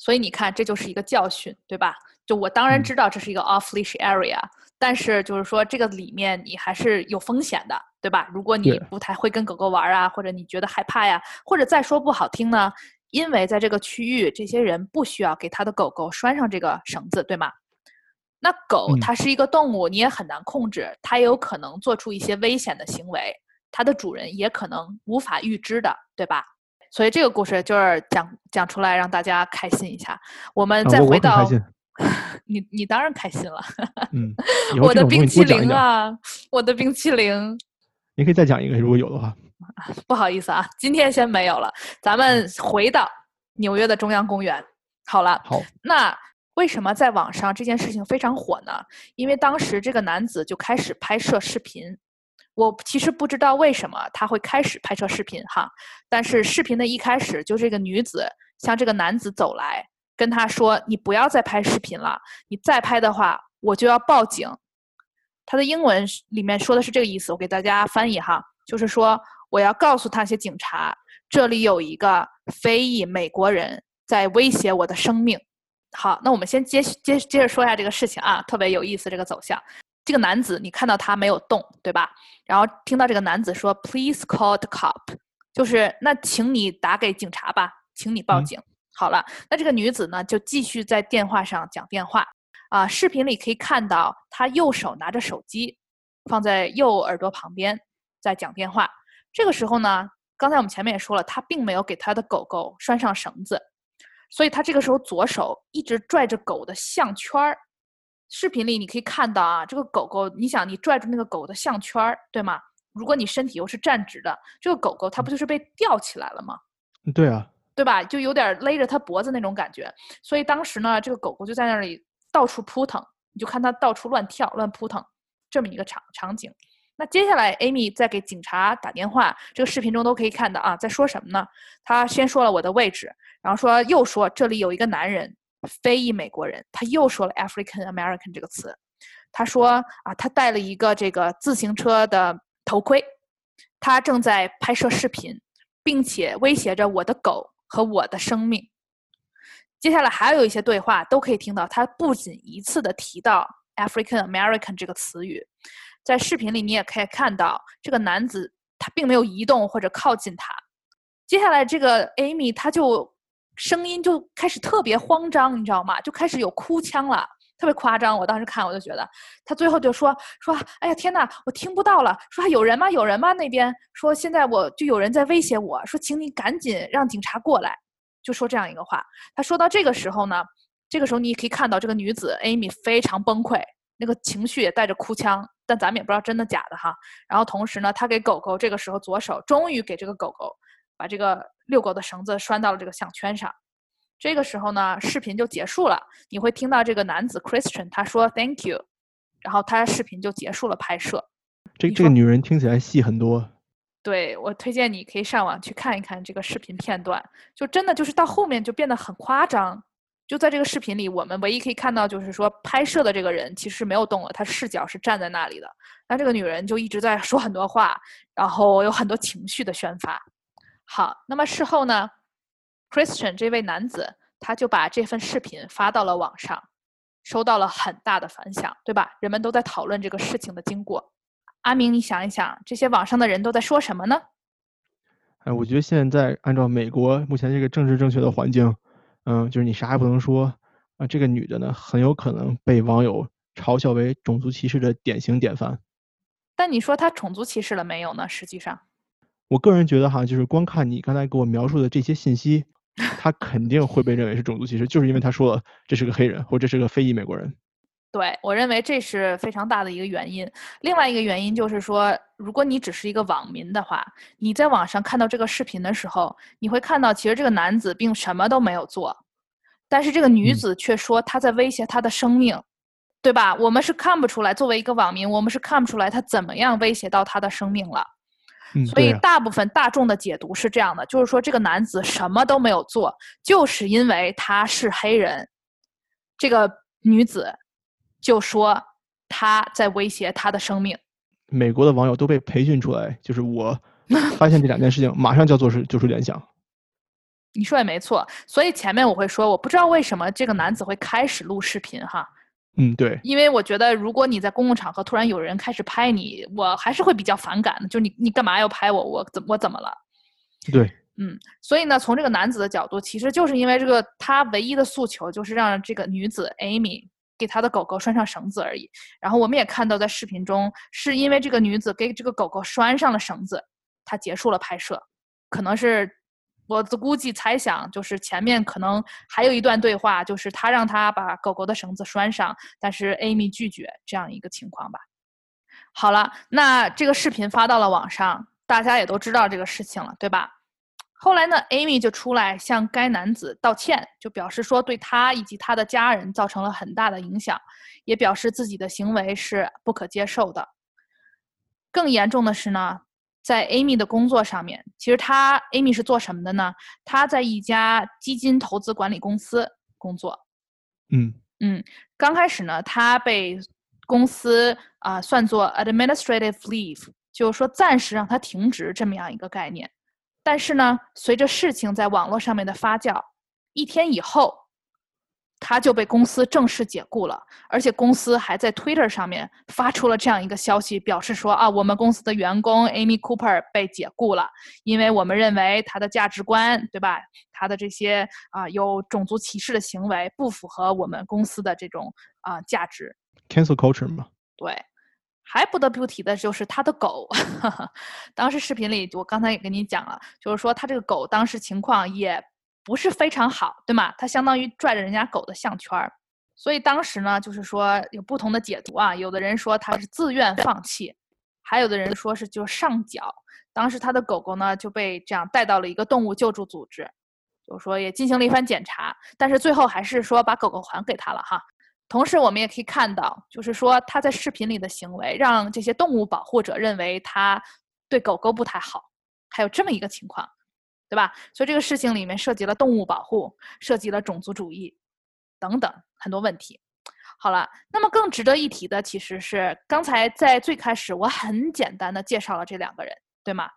所以你看，这就是一个教训，对吧？就我当然知道这是一个 off leash area，但是就是说这个里面你还是有风险的，对吧？如果你不太会跟狗狗玩啊，或者你觉得害怕呀，或者再说不好听呢，因为在这个区域，这些人不需要给他的狗狗拴上这个绳子，对吗？那狗它是一个动物，你也很难控制，它也有可能做出一些危险的行为。它的主人也可能无法预知的，对吧？所以这个故事就是讲讲出来让大家开心一下。我们再回到 你，你当然开心了。嗯，我的冰淇淋啊，我的冰淇淋。你可以再讲一个，如果有的话。不好意思啊，今天先没有了。咱们回到纽约的中央公园。好了，好。那为什么在网上这件事情非常火呢？因为当时这个男子就开始拍摄视频。我其实不知道为什么他会开始拍摄视频哈，但是视频的一开始就这个女子向这个男子走来，跟他说：“你不要再拍视频了，你再拍的话我就要报警。”他的英文里面说的是这个意思，我给大家翻译哈，就是说我要告诉那些警察，这里有一个非裔美国人在威胁我的生命。好，那我们先接接接着说一下这个事情啊，特别有意思这个走向。这个男子，你看到他没有动，对吧？然后听到这个男子说：“Please call the cop。”就是那，请你打给警察吧，请你报警。好了，那这个女子呢，就继续在电话上讲电话。啊，视频里可以看到她右手拿着手机，放在右耳朵旁边，在讲电话。这个时候呢，刚才我们前面也说了，她并没有给她的狗狗拴上绳子，所以她这个时候左手一直拽着狗的项圈儿。视频里你可以看到啊，这个狗狗，你想你拽住那个狗的项圈儿，对吗？如果你身体又是站直的，这个狗狗它不就是被吊起来了吗？对啊，对吧？就有点勒着它脖子那种感觉。所以当时呢，这个狗狗就在那里到处扑腾，你就看它到处乱跳、乱扑腾，这么一个场场景。那接下来，Amy 在给警察打电话，这个视频中都可以看到啊，在说什么呢？他先说了我的位置，然后说又说这里有一个男人。非裔美国人，他又说了 African American 这个词。他说啊，他戴了一个这个自行车的头盔，他正在拍摄视频，并且威胁着我的狗和我的生命。接下来还有一些对话都可以听到，他不仅一次的提到 African American 这个词语，在视频里你也可以看到这个男子他并没有移动或者靠近他。接下来这个 Amy 他就。声音就开始特别慌张，你知道吗？就开始有哭腔了，特别夸张。我当时看，我就觉得他最后就说说：“哎呀，天哪，我听不到了。”说：“有人吗？有人吗？”那边说：“现在我就有人在威胁我，说请你赶紧让警察过来。”就说这样一个话。他说到这个时候呢，这个时候你可以看到这个女子 Amy 非常崩溃，那个情绪也带着哭腔，但咱们也不知道真的假的哈。然后同时呢，他给狗狗这个时候左手终于给这个狗狗把这个。遛狗的绳子拴到了这个项圈上，这个时候呢，视频就结束了。你会听到这个男子 Christian 他说 Thank you，然后他视频就结束了拍摄。这这个女人听起来细很多。对我推荐你可以上网去看一看这个视频片段，就真的就是到后面就变得很夸张。就在这个视频里，我们唯一可以看到就是说拍摄的这个人其实没有动了，他视角是站在那里的。那这个女人就一直在说很多话，然后有很多情绪的宣发。好，那么事后呢，Christian 这位男子他就把这份视频发到了网上，收到了很大的反响，对吧？人们都在讨论这个事情的经过。阿明，你想一想，这些网上的人都在说什么呢？哎，我觉得现在按照美国目前这个政治正确的环境，嗯，就是你啥也不能说啊。这个女的呢，很有可能被网友嘲笑为种族歧视的典型典范。但你说她种族歧视了没有呢？实际上。我个人觉得哈，就是光看你刚才给我描述的这些信息，他肯定会被认为是种族歧视，就是因为他说了这是个黑人或者这是个非裔美国人。对我认为这是非常大的一个原因。另外一个原因就是说，如果你只是一个网民的话，你在网上看到这个视频的时候，你会看到其实这个男子并什么都没有做，但是这个女子却说他在威胁他的生命，对吧？我们是看不出来，作为一个网民，我们是看不出来他怎么样威胁到他的生命了。所以，大部分大众的解读是这样的，就是说这个男子什么都没有做，就是因为他是黑人。这个女子就说他在威胁他的生命。美国的网友都被培训出来，就是我发现这两件事情，马上就要做出做出联想。你说也没错，所以前面我会说，我不知道为什么这个男子会开始录视频哈。嗯，对，因为我觉得如果你在公共场合突然有人开始拍你，我还是会比较反感的。就你你干嘛要拍我？我怎我怎么了？对，嗯，所以呢，从这个男子的角度，其实就是因为这个他唯一的诉求就是让这个女子 Amy 给他的狗狗拴上绳子而已。然后我们也看到在视频中，是因为这个女子给这个狗狗拴上了绳子，他结束了拍摄，可能是。我估计猜想就是前面可能还有一段对话，就是他让他把狗狗的绳子拴上，但是 Amy 拒绝这样一个情况吧。好了，那这个视频发到了网上，大家也都知道这个事情了，对吧？后来呢，Amy 就出来向该男子道歉，就表示说对他以及他的家人造成了很大的影响，也表示自己的行为是不可接受的。更严重的是呢。在 Amy 的工作上面，其实她 Amy 是做什么的呢？她在一家基金投资管理公司工作。嗯嗯，刚开始呢，她被公司啊算作 administrative leave，就是说暂时让她停职这么样一个概念。但是呢，随着事情在网络上面的发酵，一天以后。他就被公司正式解雇了，而且公司还在 Twitter 上面发出了这样一个消息，表示说啊，我们公司的员工 Amy Cooper 被解雇了，因为我们认为他的价值观，对吧？他的这些啊有种族歧视的行为不符合我们公司的这种啊价值。Cancel culture 嘛。对，还不得不提的就是他的狗，当时视频里我刚才也跟你讲了，就是说他这个狗当时情况也。不是非常好，对吗？他相当于拽着人家狗的项圈儿，所以当时呢，就是说有不同的解读啊。有的人说他是自愿放弃，还有的人说是就上缴。当时他的狗狗呢就被这样带到了一个动物救助组织，就说也进行了一番检查，但是最后还是说把狗狗还给他了哈。同时我们也可以看到，就是说他在视频里的行为让这些动物保护者认为他对狗狗不太好，还有这么一个情况。对吧？所以这个事情里面涉及了动物保护，涉及了种族主义，等等很多问题。好了，那么更值得一提的其实是刚才在最开始我很简单的介绍了这两个人，对吗？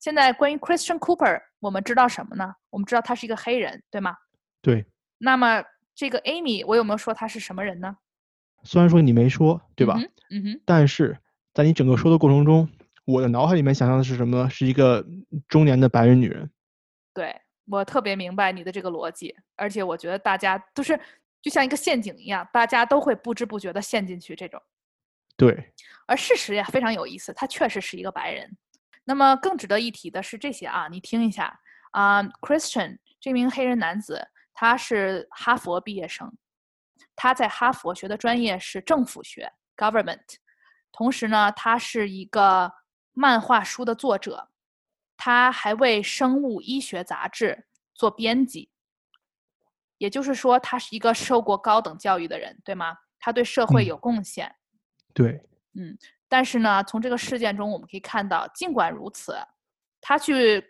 现在关于 Christian Cooper，我们知道什么呢？我们知道他是一个黑人，对吗？对。那么这个 Amy，我有没有说他是什么人呢？虽然说你没说，对吧？嗯哼。但是在你整个说的过程中，我的脑海里面想象的是什么呢？是一个中年的白人女人。对我特别明白你的这个逻辑，而且我觉得大家都是就像一个陷阱一样，大家都会不知不觉的陷进去这种。对，而事实呀非常有意思，他确实是一个白人。那么更值得一提的是这些啊，你听一下啊，Christian 这名黑人男子，他是哈佛毕业生，他在哈佛学的专业是政府学 （Government），同时呢，他是一个漫画书的作者。他还为《生物医学杂志》做编辑，也就是说，他是一个受过高等教育的人，对吗？他对社会有贡献。对，嗯。但是呢，从这个事件中我们可以看到，尽管如此，他去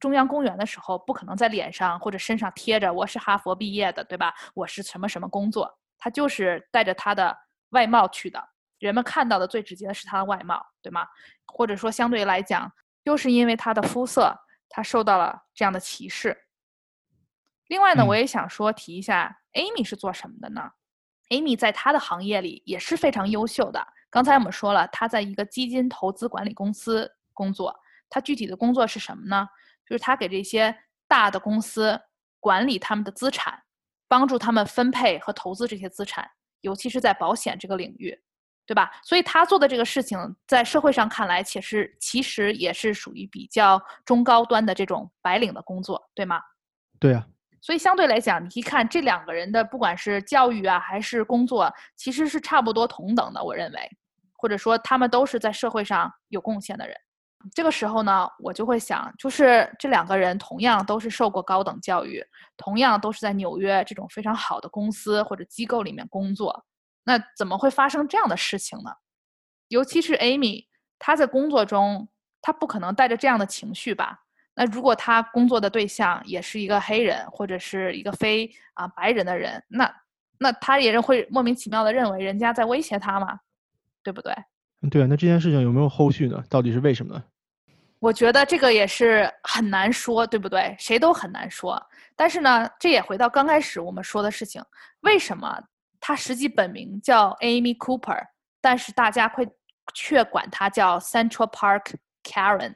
中央公园的时候，不可能在脸上或者身上贴着“我是哈佛毕业的”，对吧？我是什么什么工作？他就是带着他的外貌去的。人们看到的最直接的是他的外貌，对吗？或者说，相对来讲。就是因为他的肤色，他受到了这样的歧视。另外呢，我也想说提一下，Amy 是做什么的呢？Amy 在他的行业里也是非常优秀的。刚才我们说了，他在一个基金投资管理公司工作。他具体的工作是什么呢？就是他给这些大的公司管理他们的资产，帮助他们分配和投资这些资产，尤其是在保险这个领域。对吧？所以他做的这个事情，在社会上看来，其实其实也是属于比较中高端的这种白领的工作，对吗？对啊。所以相对来讲，你一看这两个人的，不管是教育啊，还是工作，其实是差不多同等的。我认为，或者说他们都是在社会上有贡献的人。这个时候呢，我就会想，就是这两个人同样都是受过高等教育，同样都是在纽约这种非常好的公司或者机构里面工作。那怎么会发生这样的事情呢？尤其是 Amy，她在工作中，她不可能带着这样的情绪吧？那如果她工作的对象也是一个黑人或者是一个非啊白人的人，那那她也是会莫名其妙的认为人家在威胁她吗？对不对？对啊，那这件事情有没有后续呢？到底是为什么呢？我觉得这个也是很难说，对不对？谁都很难说。但是呢，这也回到刚开始我们说的事情，为什么他实际本名叫 Amy Cooper，但是大家会却管他叫 Central Park Karen？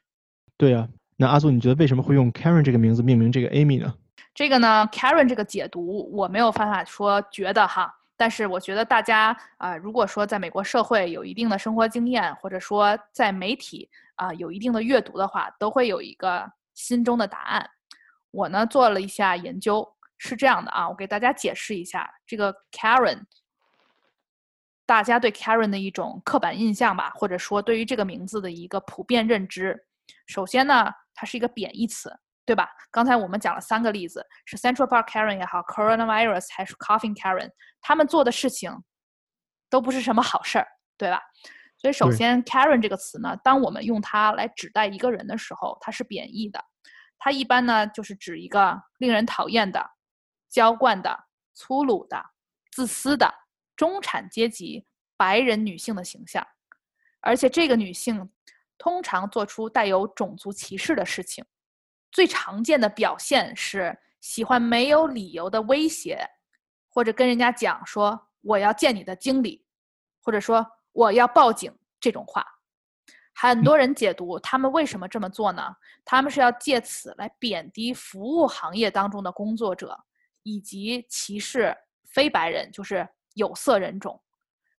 对呀，那阿祖，你觉得为什么会用 Karen 这个名字命名这个 Amy 呢？这个呢，Karen 这个解读我没有办法说觉得哈。但是我觉得大家啊，如果说在美国社会有一定的生活经验，或者说在媒体啊有一定的阅读的话，都会有一个心中的答案。我呢做了一下研究，是这样的啊，我给大家解释一下这个 Karen，大家对 Karen 的一种刻板印象吧，或者说对于这个名字的一个普遍认知。首先呢，它是一个贬义词。对吧？刚才我们讲了三个例子，是 Central Park Karen 也好，Coronavirus 还是 Coughing Karen，他们做的事情都不是什么好事儿，对吧？所以首先，Karen 这个词呢，当我们用它来指代一个人的时候，它是贬义的。它一般呢就是指一个令人讨厌的、娇惯的、粗鲁的、自私的中产阶级白人女性的形象，而且这个女性通常做出带有种族歧视的事情。最常见的表现是喜欢没有理由的威胁，或者跟人家讲说我要见你的经理，或者说我要报警这种话。很多人解读他们为什么这么做呢？他们是要借此来贬低服务行业当中的工作者，以及歧视非白人，就是有色人种。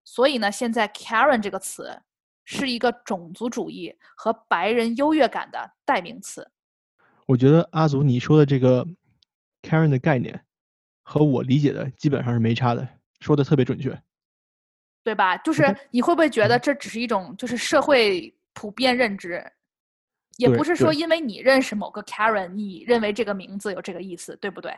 所以呢，现在 Karen 这个词是一个种族主义和白人优越感的代名词。我觉得阿祖你说的这个 Karen 的概念，和我理解的基本上是没差的，说的特别准确，对吧？就是你会不会觉得这只是一种就是社会普遍认知，也不是说因为你认识某个 Karen，你认为这个名字有这个意思，对不对？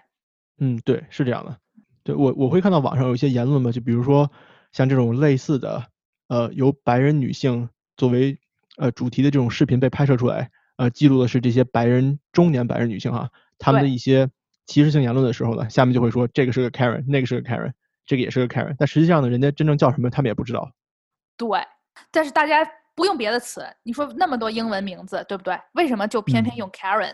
嗯，对，是这样的。对我我会看到网上有一些言论嘛，就比如说像这种类似的，呃，由白人女性作为呃主题的这种视频被拍摄出来。呃，记录的是这些白人中年白人女性哈，他们的一些歧视性言论的时候呢，下面就会说这个是个 Karen，那个是个 Karen，这个也是个 Karen，但实际上呢，人家真正叫什么他们也不知道。对，但是大家不用别的词，你说那么多英文名字，对不对？为什么就偏偏用 Karen？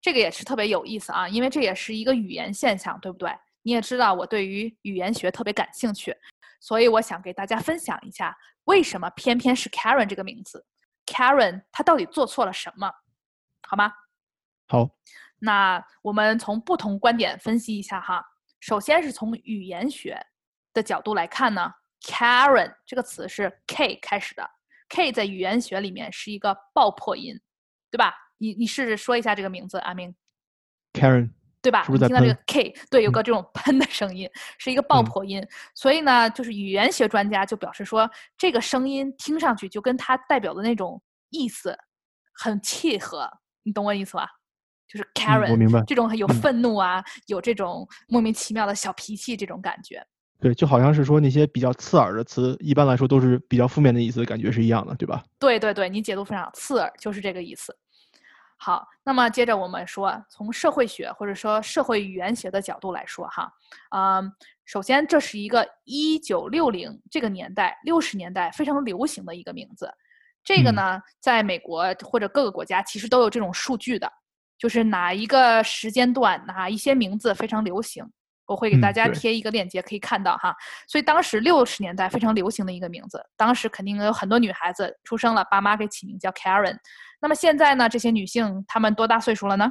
这个也是特别有意思啊，因为这也是一个语言现象，对不对？你也知道我对于语言学特别感兴趣，所以我想给大家分享一下为什么偏偏是 Karen 这个名字。Karen，他到底做错了什么？好吗？好。那我们从不同观点分析一下哈。首先是从语言学的角度来看呢，Karen 这个词是 K 开始的，K 在语言学里面是一个爆破音，对吧？你你试着说一下这个名字，阿明。Karen。对吧？你听到这个 K，对，有个这种 喷的声音，是一个爆破音。所以呢，就是语言学专家就表示说，这个声音听上去就跟它代表的那种意思很契合。你懂我意思吧？就是 Karen，我明白。这种有愤怒啊，有这种莫名其妙的小脾气这种感觉。对，就好像是说那些比较刺耳的词，一般来说都是比较负面的意思，感觉是一样的，对吧？对对对，你解读非常刺耳，就是这个意思。好，那么接着我们说，从社会学或者说社会语言学的角度来说，哈，嗯，首先这是一个一九六零这个年代六十年代非常流行的一个名字，这个呢，在美国或者各个国家其实都有这种数据的，就是哪一个时间段哪一些名字非常流行。我会给大家贴一个链接，可以看到哈。所以当时六十年代非常流行的一个名字，当时肯定有很多女孩子出生了，爸妈给起名叫 Karen。那么现在呢，这些女性她们多大岁数了呢？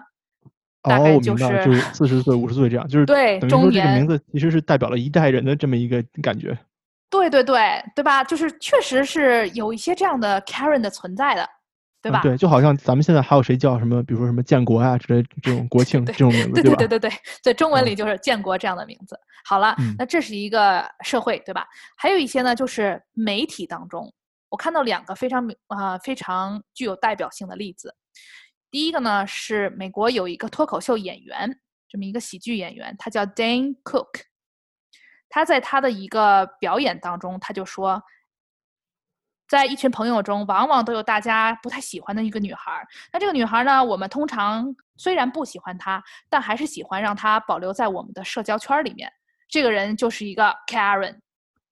大概就是四十岁、五十岁这样，就是对中年。这个名字其实是代表了一代人的这么一个感觉。对对对，对吧？就是确实是有一些这样的 Karen 的存在的。对吧？对，就好像咱们现在还有谁叫什么，比如说什么建国啊之类这种国庆这种名字，对对对对对，在中文里就是建国这样的名字。好了，那这是一个社会，对吧？还有一些呢，就是媒体当中，我看到两个非常啊非常具有代表性的例子。第一个呢是美国有一个脱口秀演员，这么一个喜剧演员，他叫 Dane Cook，他在他的一个表演当中，他就说。在一群朋友中，往往都有大家不太喜欢的一个女孩。那这个女孩呢，我们通常虽然不喜欢她，但还是喜欢让她保留在我们的社交圈里面。这个人就是一个 Karen。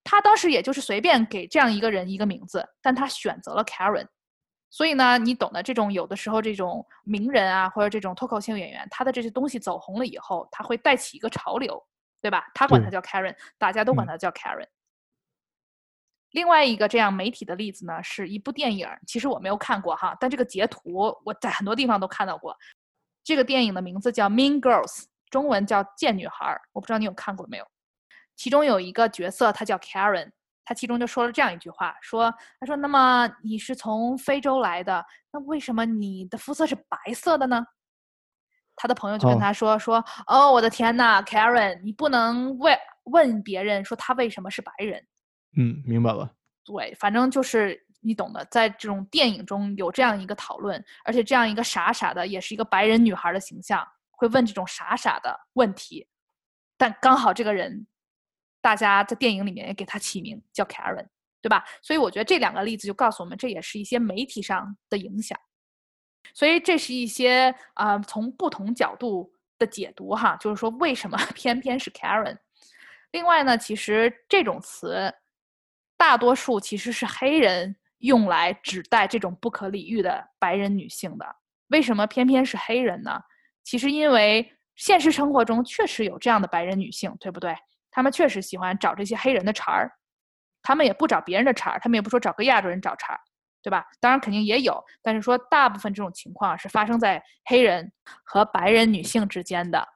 她当时也就是随便给这样一个人一个名字，但她选择了 Karen。所以呢，你懂得这种有的时候这种名人啊，或者这种脱口秀演员，他的这些东西走红了以后，他会带起一个潮流，对吧？他管他叫 Karen，大家都管他叫 Karen。另外一个这样媒体的例子呢，是一部电影，其实我没有看过哈，但这个截图我在很多地方都看到过。这个电影的名字叫《Mean Girls》，中文叫《贱女孩》，我不知道你有看过没有。其中有一个角色，她叫 Karen，她其中就说了这样一句话，说：“她说，那么你是从非洲来的，那为什么你的肤色是白色的呢？”他的朋友就跟他说：“说哦，我的天呐，Karen，你不能问问别人说他为什么是白人。”嗯，明白了。对，反正就是你懂的，在这种电影中有这样一个讨论，而且这样一个傻傻的，也是一个白人女孩的形象，会问这种傻傻的问题，但刚好这个人，大家在电影里面也给他起名叫 Karen，对吧？所以我觉得这两个例子就告诉我们，这也是一些媒体上的影响。所以这是一些啊，从不同角度的解读哈，就是说为什么 偏偏是 Karen。另外呢，其实这种词。大多数其实是黑人用来指代这种不可理喻的白人女性的。为什么偏偏是黑人呢？其实因为现实生活中确实有这样的白人女性，对不对？他们确实喜欢找这些黑人的茬儿，他们也不找别人的茬儿，他们也不说找个亚洲人找茬儿，对吧？当然肯定也有，但是说大部分这种情况是发生在黑人和白人女性之间的。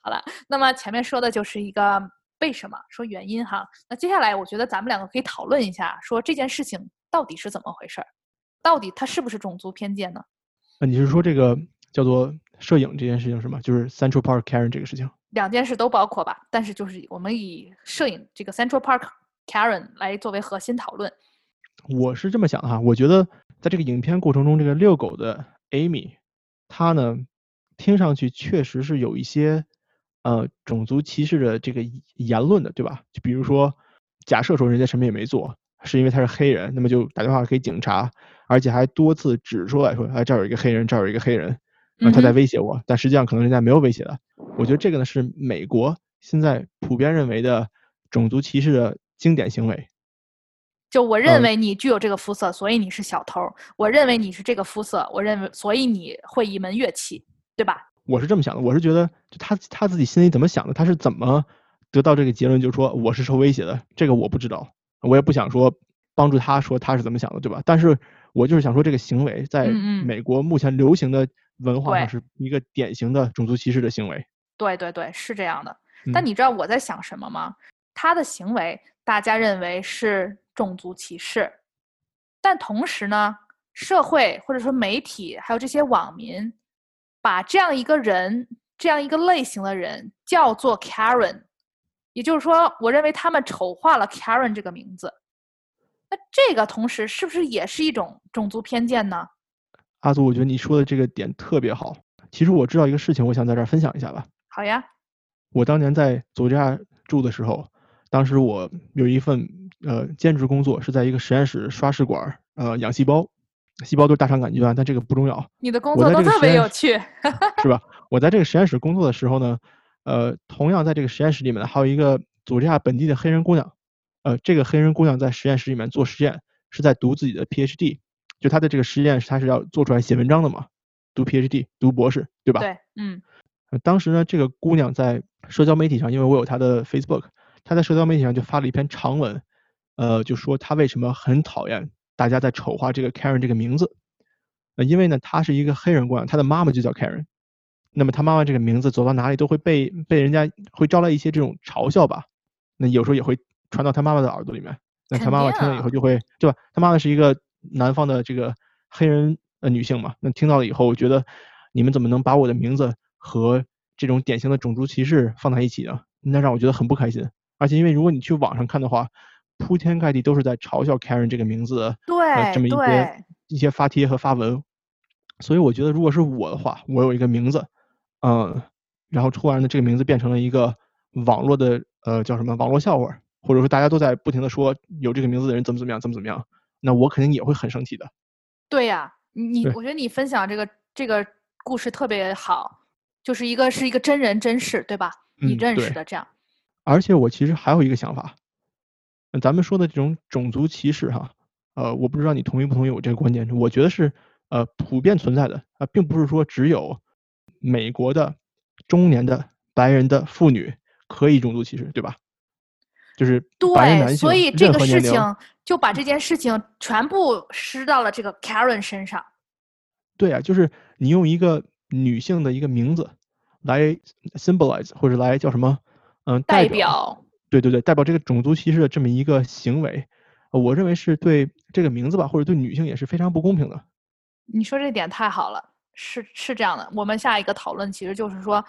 好了，那么前面说的就是一个。为什么说原因哈？那接下来我觉得咱们两个可以讨论一下，说这件事情到底是怎么回事儿，到底它是不是种族偏见呢？啊你是说这个叫做摄影这件事情是吗？就是 Central Park Karen 这个事情？两件事都包括吧，但是就是我们以摄影这个 Central Park Karen 来作为核心讨论。我是这么想的哈，我觉得在这个影片过程中，这个遛狗的 Amy，她呢听上去确实是有一些。呃，种族歧视的这个言论的，对吧？就比如说，假设说人家什么也没做，是因为他是黑人，那么就打电话给警察，而且还多次指出来说，哎，这儿有一个黑人，这儿有一个黑人，啊，他在威胁我。但实际上可能人家没有威胁的。我觉得这个呢是美国现在普遍认为的种族歧视的经典行为。就我认为你具有这个肤色，所以你是小偷。我认为你是这个肤色，我认为所以你会一门乐器，对吧？我是这么想的，我是觉得，就他他自己心里怎么想的，他是怎么得到这个结论，就是说我是受威胁的，这个我不知道，我也不想说帮助他说他是怎么想的，对吧？但是我就是想说这个行为在美国目前流行的文化上是一个典型的种族歧视的行为。对对对，是这样的。但你知道我在想什么吗？他的行为大家认为是种族歧视，但同时呢，社会或者说媒体还有这些网民。把这样一个人，这样一个类型的人叫做 Karen，也就是说，我认为他们丑化了 Karen 这个名字。那这个同时是不是也是一种种族偏见呢？阿祖，我觉得你说的这个点特别好。其实我知道一个事情，我想在这儿分享一下吧。好呀。我当年在佐治亚住的时候，当时我有一份呃兼职工作，是在一个实验室刷试管，呃养细胞。细胞都是大肠杆菌啊，但这个不重要。你的工作都特别有趣，是吧？我在这个实验室工作的时候呢，呃，同样在这个实验室里面还有一个佐治亚本地的黑人姑娘，呃，这个黑人姑娘在实验室里面做实验，是在读自己的 PhD，就她的这个实验，她是要做出来写文章的嘛，读 PhD，读博士，对吧？对，嗯。当时呢，这个姑娘在社交媒体上，因为我有她的 Facebook，她在社交媒体上就发了一篇长文，呃，就说她为什么很讨厌。大家在丑化这个 Karen 这个名字，呃，因为呢，她是一个黑人姑娘，她的妈妈就叫 Karen，那么她妈妈这个名字走到哪里都会被被人家会招来一些这种嘲笑吧，那有时候也会传到她妈妈的耳朵里面，那她妈妈听了以后就会，对吧？她妈妈是一个南方的这个黑人呃女性嘛，那听到了以后，我觉得你们怎么能把我的名字和这种典型的种族歧视放在一起呢？那让我觉得很不开心，而且因为如果你去网上看的话。铺天盖地都是在嘲笑 Karen 这个名字，对，这么一些一些发帖和发文，所以我觉得如果是我的话，我有一个名字，嗯，然后突然的这个名字变成了一个网络的呃叫什么网络笑话，或者说大家都在不停的说有这个名字的人怎么怎么样怎么怎么样，那我肯定也会很生气的。对呀，你我觉得你分享这个这个故事特别好，就是一个是一个真人真事，对吧？你认识的这样。而且我其实还有一个想法。咱们说的这种种族歧视，哈，呃，我不知道你同意不同意我这个观点，我觉得是呃普遍存在的啊，并不是说只有美国的中年的白人的妇女可以种族歧视，对吧？就是对，性所以这个事情就把这件事情全部施到了这个 Karen 身上。对啊，就是你用一个女性的一个名字来 symbolize 或者来叫什么，嗯，代表，表对对对，代表这个种族歧视的这么一个行为，我认为是对这个名字吧，或者对女性也是非常不公平的。你说这点太好了，是是这样的。我们下一个讨论其实就是说，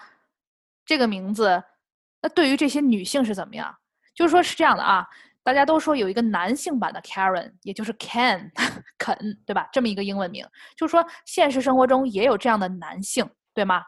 这个名字，那对于这些女性是怎么样？就是说是这样的啊，大家都说有一个男性版的 Karen，也就是 Ken 肯，对吧？这么一个英文名，就是说现实生活中也有这样的男性，对吗？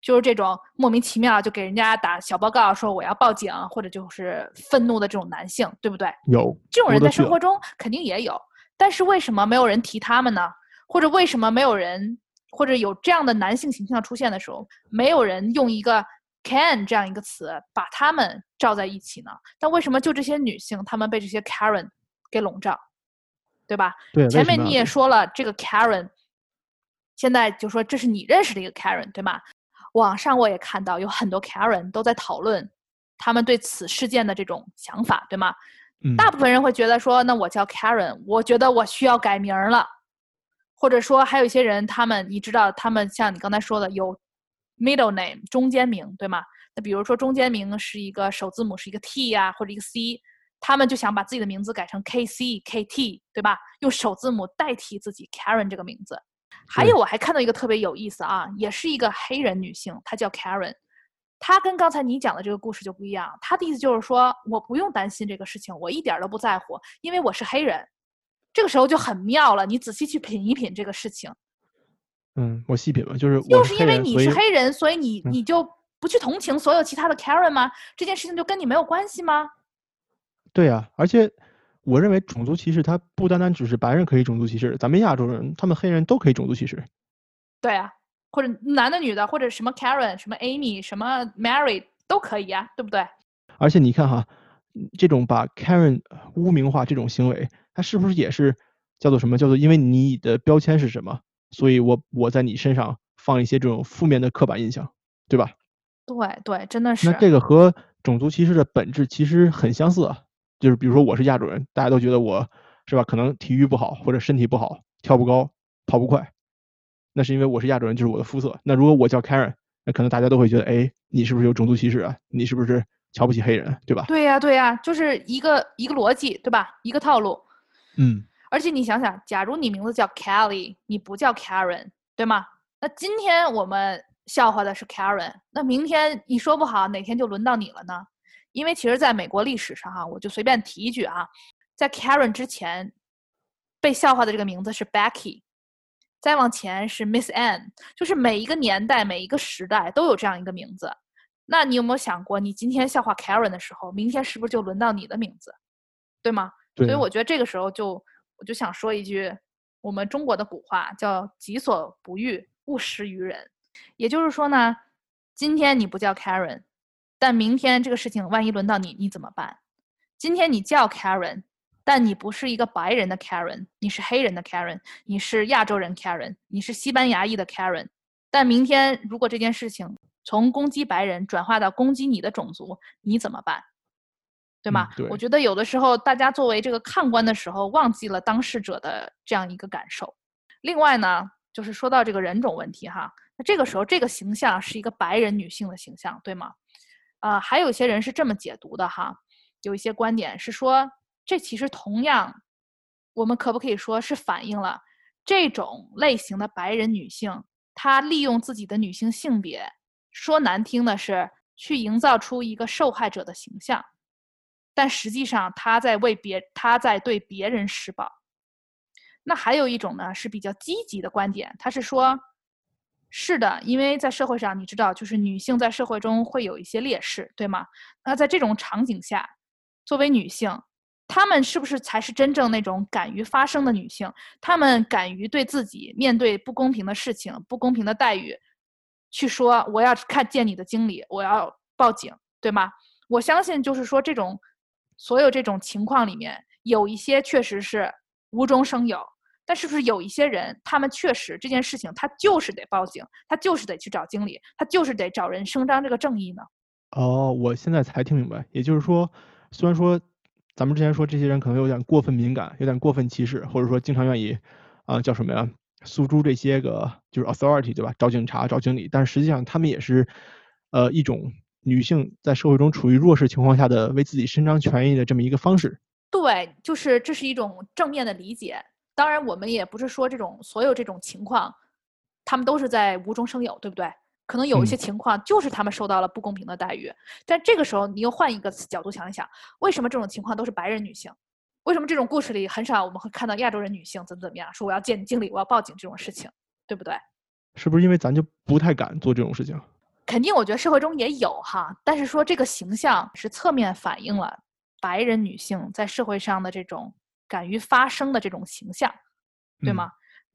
就是这种莫名其妙就给人家打小报告说我要报警，或者就是愤怒的这种男性，对不对？有这种人在生活中肯定也有，但是为什么没有人提他们呢？或者为什么没有人，或者有这样的男性形象出现的时候，没有人用一个 can 这样一个词把他们罩在一起呢？但为什么就这些女性，她们被这些 Karen 给笼罩，对吧？对，前面你也说了，这个 Karen，现在就说这是你认识的一个 Karen，对吗？网上我也看到有很多 Karen 都在讨论他们对此事件的这种想法，对吗？嗯，大部分人会觉得说，那我叫 Karen，我觉得我需要改名儿了，或者说还有一些人，他们你知道，他们像你刚才说的有 middle name 中间名，对吗？那比如说中间名是一个首字母是一个 T 呀、或者一个 C，他们就想把自己的名字改成 KC、KT，对吧？用首字母代替自己 Karen 这个名字。还有我还看到一个特别有意思啊，也是一个黑人女性，她叫 Karen。她跟刚才你讲的这个故事就不一样，她的意思就是说，我不用担心这个事情，我一点儿都不在乎，因为我是黑人。这个时候就很妙了，你仔细去品一品这个事情，嗯，我细品吧，就是我就是因为你是黑人，所以你嗯你就不去同情所有其他的 Karen 吗？这件事情就跟你没有关系吗？对呀、而且我认为种族歧视它不单单只是白人可以种族歧视，咱们亚洲人，他们黑人都可以种族歧视。对啊，或者男的女的，或者什么 Karen、什么 Amy、什么 Mary 都可以啊，对不对？而且你看哈，嗯这种把 Karen 污名化这种行为，它是不是也是叫做什么？叫做因为你的标签是什么，所以我我在你身上放一些这种负面的刻板印象，对吧？对对，真的是。那这个和种族歧视的本质其实很相似啊，就是比如说我是亚洲人，大家都觉得我是吧，可能体育不好或者身体不好，跳不高，跑不快，那是因为我是亚洲人，就是我的肤色。那如果我叫 Karen，那可能大家都会觉得，哎，你是不是有种族歧视啊？你是不是瞧不起黑人，对吧？对呀、对呀、就是一个一个逻辑，对吧？一个套路。嗯，而且你想想，假如你名字叫 Kelly，你不叫 Karen，对吗？那今天我们笑话的是 Karen，那明天你说不好哪天就轮到你了呢？因为其实在美国历史上哈、我就随便提一句啊，在 Karen 之前被笑话的这个名字是 Becky，再往前是 Miss Anne，就是每一个年代、每一个时代都有这样一个名字。那你有没有想过，你今天笑话 Karen 的时候，明天是不是就轮到你的名字，对吗？所以我觉得这个时候就我就想说一句，我们中国的古话叫“己所不欲，勿施于人”。也就是说呢，今天你不叫 Karen，但明天这个事情万一轮到你，你怎么办？今天你叫 Karen，但你不是一个白人的 Karen，你是黑人的 Karen，你是亚洲人 Karen，你是西班牙裔的 Karen。但明天如果这件事情从攻击白人转化到攻击你的种族，你怎么办？对吗？嗯对我觉得有的时候大家作为这个看官的时候，忘记了当事者的这样一个感受。另外呢，就是说到这个人种问题哈，那这个时候这个形象是一个白人女性的形象，对吗？呃，还有一些人是这么解读的哈，有一些观点是说，这其实同样，我们可不可以说是反映了这种类型的白人女性，她利用自己的女性性别，说难听的是去营造出一个受害者的形象，但实际上她在为别，她在对别人施暴。那还有一种呢是比较积极的观点，他是说，是的，因为在社会上，你知道，就是女性在社会中会有一些劣势，对吗？那在这种场景下，作为女性，她们是不是才是真正那种敢于发声的女性？她们敢于对自己面对不公平的事情、不公平的待遇，去说我要看见你的经理，我要报警，对吗？我相信，就是说这种所有这种情况里面，有一些确实是无中生有。但是不是有一些人，他们确实这件事情，他就是得报警，他就是得去找经理，他就是得找人声张这个正义呢？哦，我现在才听明白。也就是说，虽然说咱们之前说这些人可能有点过分敏感，有点过分歧视，或者说经常愿意啊叫什么呀，诉诸这些个就是 authority 对吧？找警察、找经理，但实际上他们也是呃一种女性在社会中处于弱势情况下的为自己伸张权益的这么一个方式。对，就是这是一种正面的理解。当然，我们也不是说这种所有这种情况，他们都是在无中生有，对不对？可能有一些情况就是他们受到了不公平的待遇。但这个时候，你又换一个角度想一想，为什么这种情况都是白人女性？为什么这种故事里很少我们会看到亚洲人女性怎么怎么样？说我要见经理，我要报警这种事情，对不对？是不是因为咱就不太敢做这种事情？肯定，我觉得社会中也有哈，但是说这个形象是侧面反映了白人女性在社会上的这种。敢于发声的这种形象，对吗？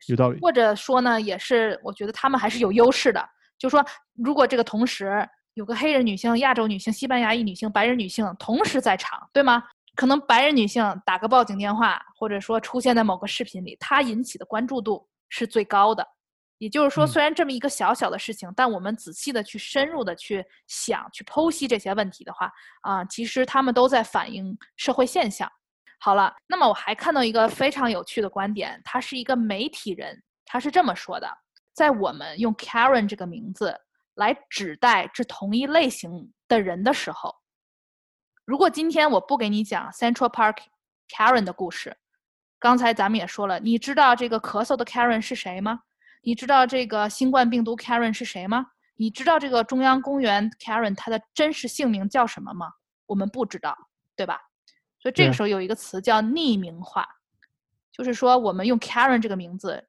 有道理。或者说呢，也是我觉得他们还是有优势的。就说如果这个同时有个黑人女性、亚洲女性、西班牙裔女性、白人女性同时在场，对吗？可能白人女性打个报警电话，或者说出现在某个视频里，她引起的关注度是最高的。也就是说，虽然这么一个小小的事情，但我们仔细的去深入的去想、去剖析这些问题的话，啊，其实他们都在反映社会现象。好了，那么我还看到一个非常有趣的观点，他是一个媒体人，他是这么说的：在我们用 Karen 这个名字来指代这同一类型的人的时候，如果今天我不给你讲 Central Park Karen 的故事，刚才咱们也说了，你知道这个咳嗽的 Karen 是谁吗？你知道这个新冠病毒 Karen 是谁吗？你知道这个中央公园 Karen 他的真实姓名叫什么吗？我们不知道，对吧？所以这个时候有一个词叫匿名化，就是说我们用 Karen 这个名字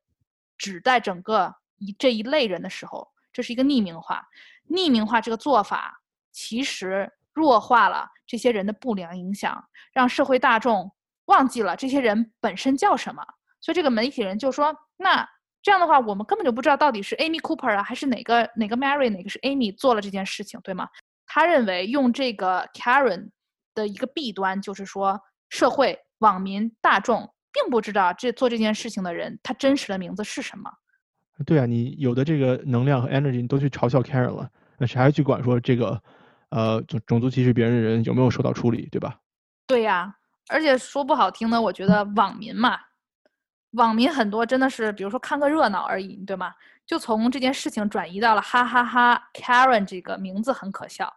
指代整个一这一类人的时候，这是一个匿名化。匿名化这个做法其实弱化了这些人的不良影响，让社会大众忘记了这些人本身叫什么。所以这个媒体人就说：“那这样的话，我们根本就不知道到底是 Amy Cooper 啊，还是哪个哪个 Mary，哪个是 Amy 做了这件事情，对吗？”他认为用这个 Karen。的一个弊端就是说，社会网民大众并不知道这做这件事情的人他真实的名字是什么。对啊，你有的这个能量和 energy 你都去嘲笑 Karen 了，那谁还去管说这个，呃，种种族歧视别人的人有没有受到处理，对吧？对呀，而且说不好听的，我觉得网民嘛，网民很多真的是，比如说看个热闹而已，对吗？就从这件事情转移到了哈哈哈，Karen 这个名字很可笑。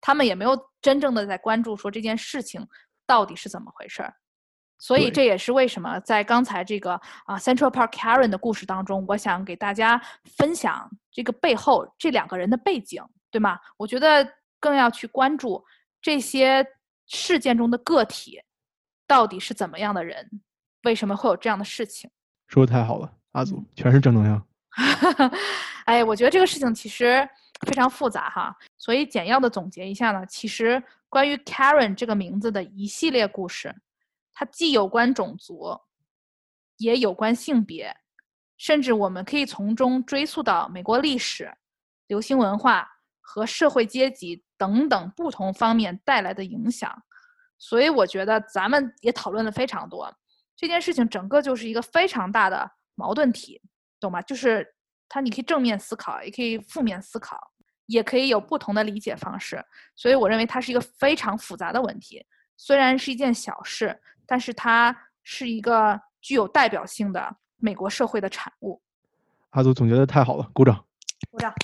他们也没有真正的在关注说这件事情到底是怎么回事儿，所以这也是为什么在刚才这个啊 Central Park Karen 的故事当中，我想给大家分享这个背后这两个人的背景，对吗？我觉得更要去关注这些事件中的个体到底是怎么样的人，为什么会有这样的事情？说的太好了，阿祖全是正能量。哎，我觉得这个事情其实。非常复杂哈，所以简要的总结一下呢，其实关于 Karen 这个名字的一系列故事，它既有关种族，也有关性别，甚至我们可以从中追溯到美国历史、流行文化和社会阶级等等不同方面带来的影响。所以我觉得咱们也讨论了非常多，这件事情整个就是一个非常大的矛盾体，懂吗？就是。它你可以正面思考，也可以负面思考，也可以有不同的理解方式。所以我认为它是一个非常复杂的问题。虽然是一件小事，但是它是一个具有代表性的美国社会的产物。阿祖总结的太好了，鼓掌！鼓掌！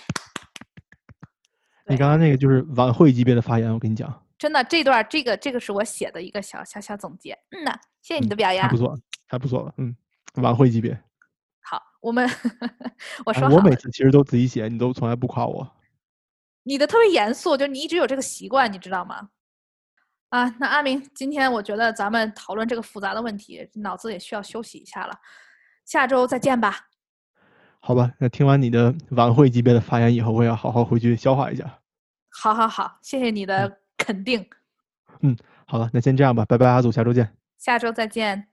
你刚刚那个就是晚会级别的发言，我跟你讲，真的这段这个这个是我写的一个小小小总结。嗯呐，谢谢你的表扬，还不错，还不错了。嗯，晚会级别。我们，我说我每次其实都自己写，你都从来不夸我。你的特别严肃，就你一直有这个习惯，你知道吗？啊，那阿明，今天我觉得咱们讨论这个复杂的问题，脑子也需要休息一下了。下周再见吧。好吧，那听完你的晚会级别的发言以后，我要好好回去消化一下。好好好，谢谢你的肯定。嗯，好了，那先这样吧，拜拜，阿祖，下周见。下周再见。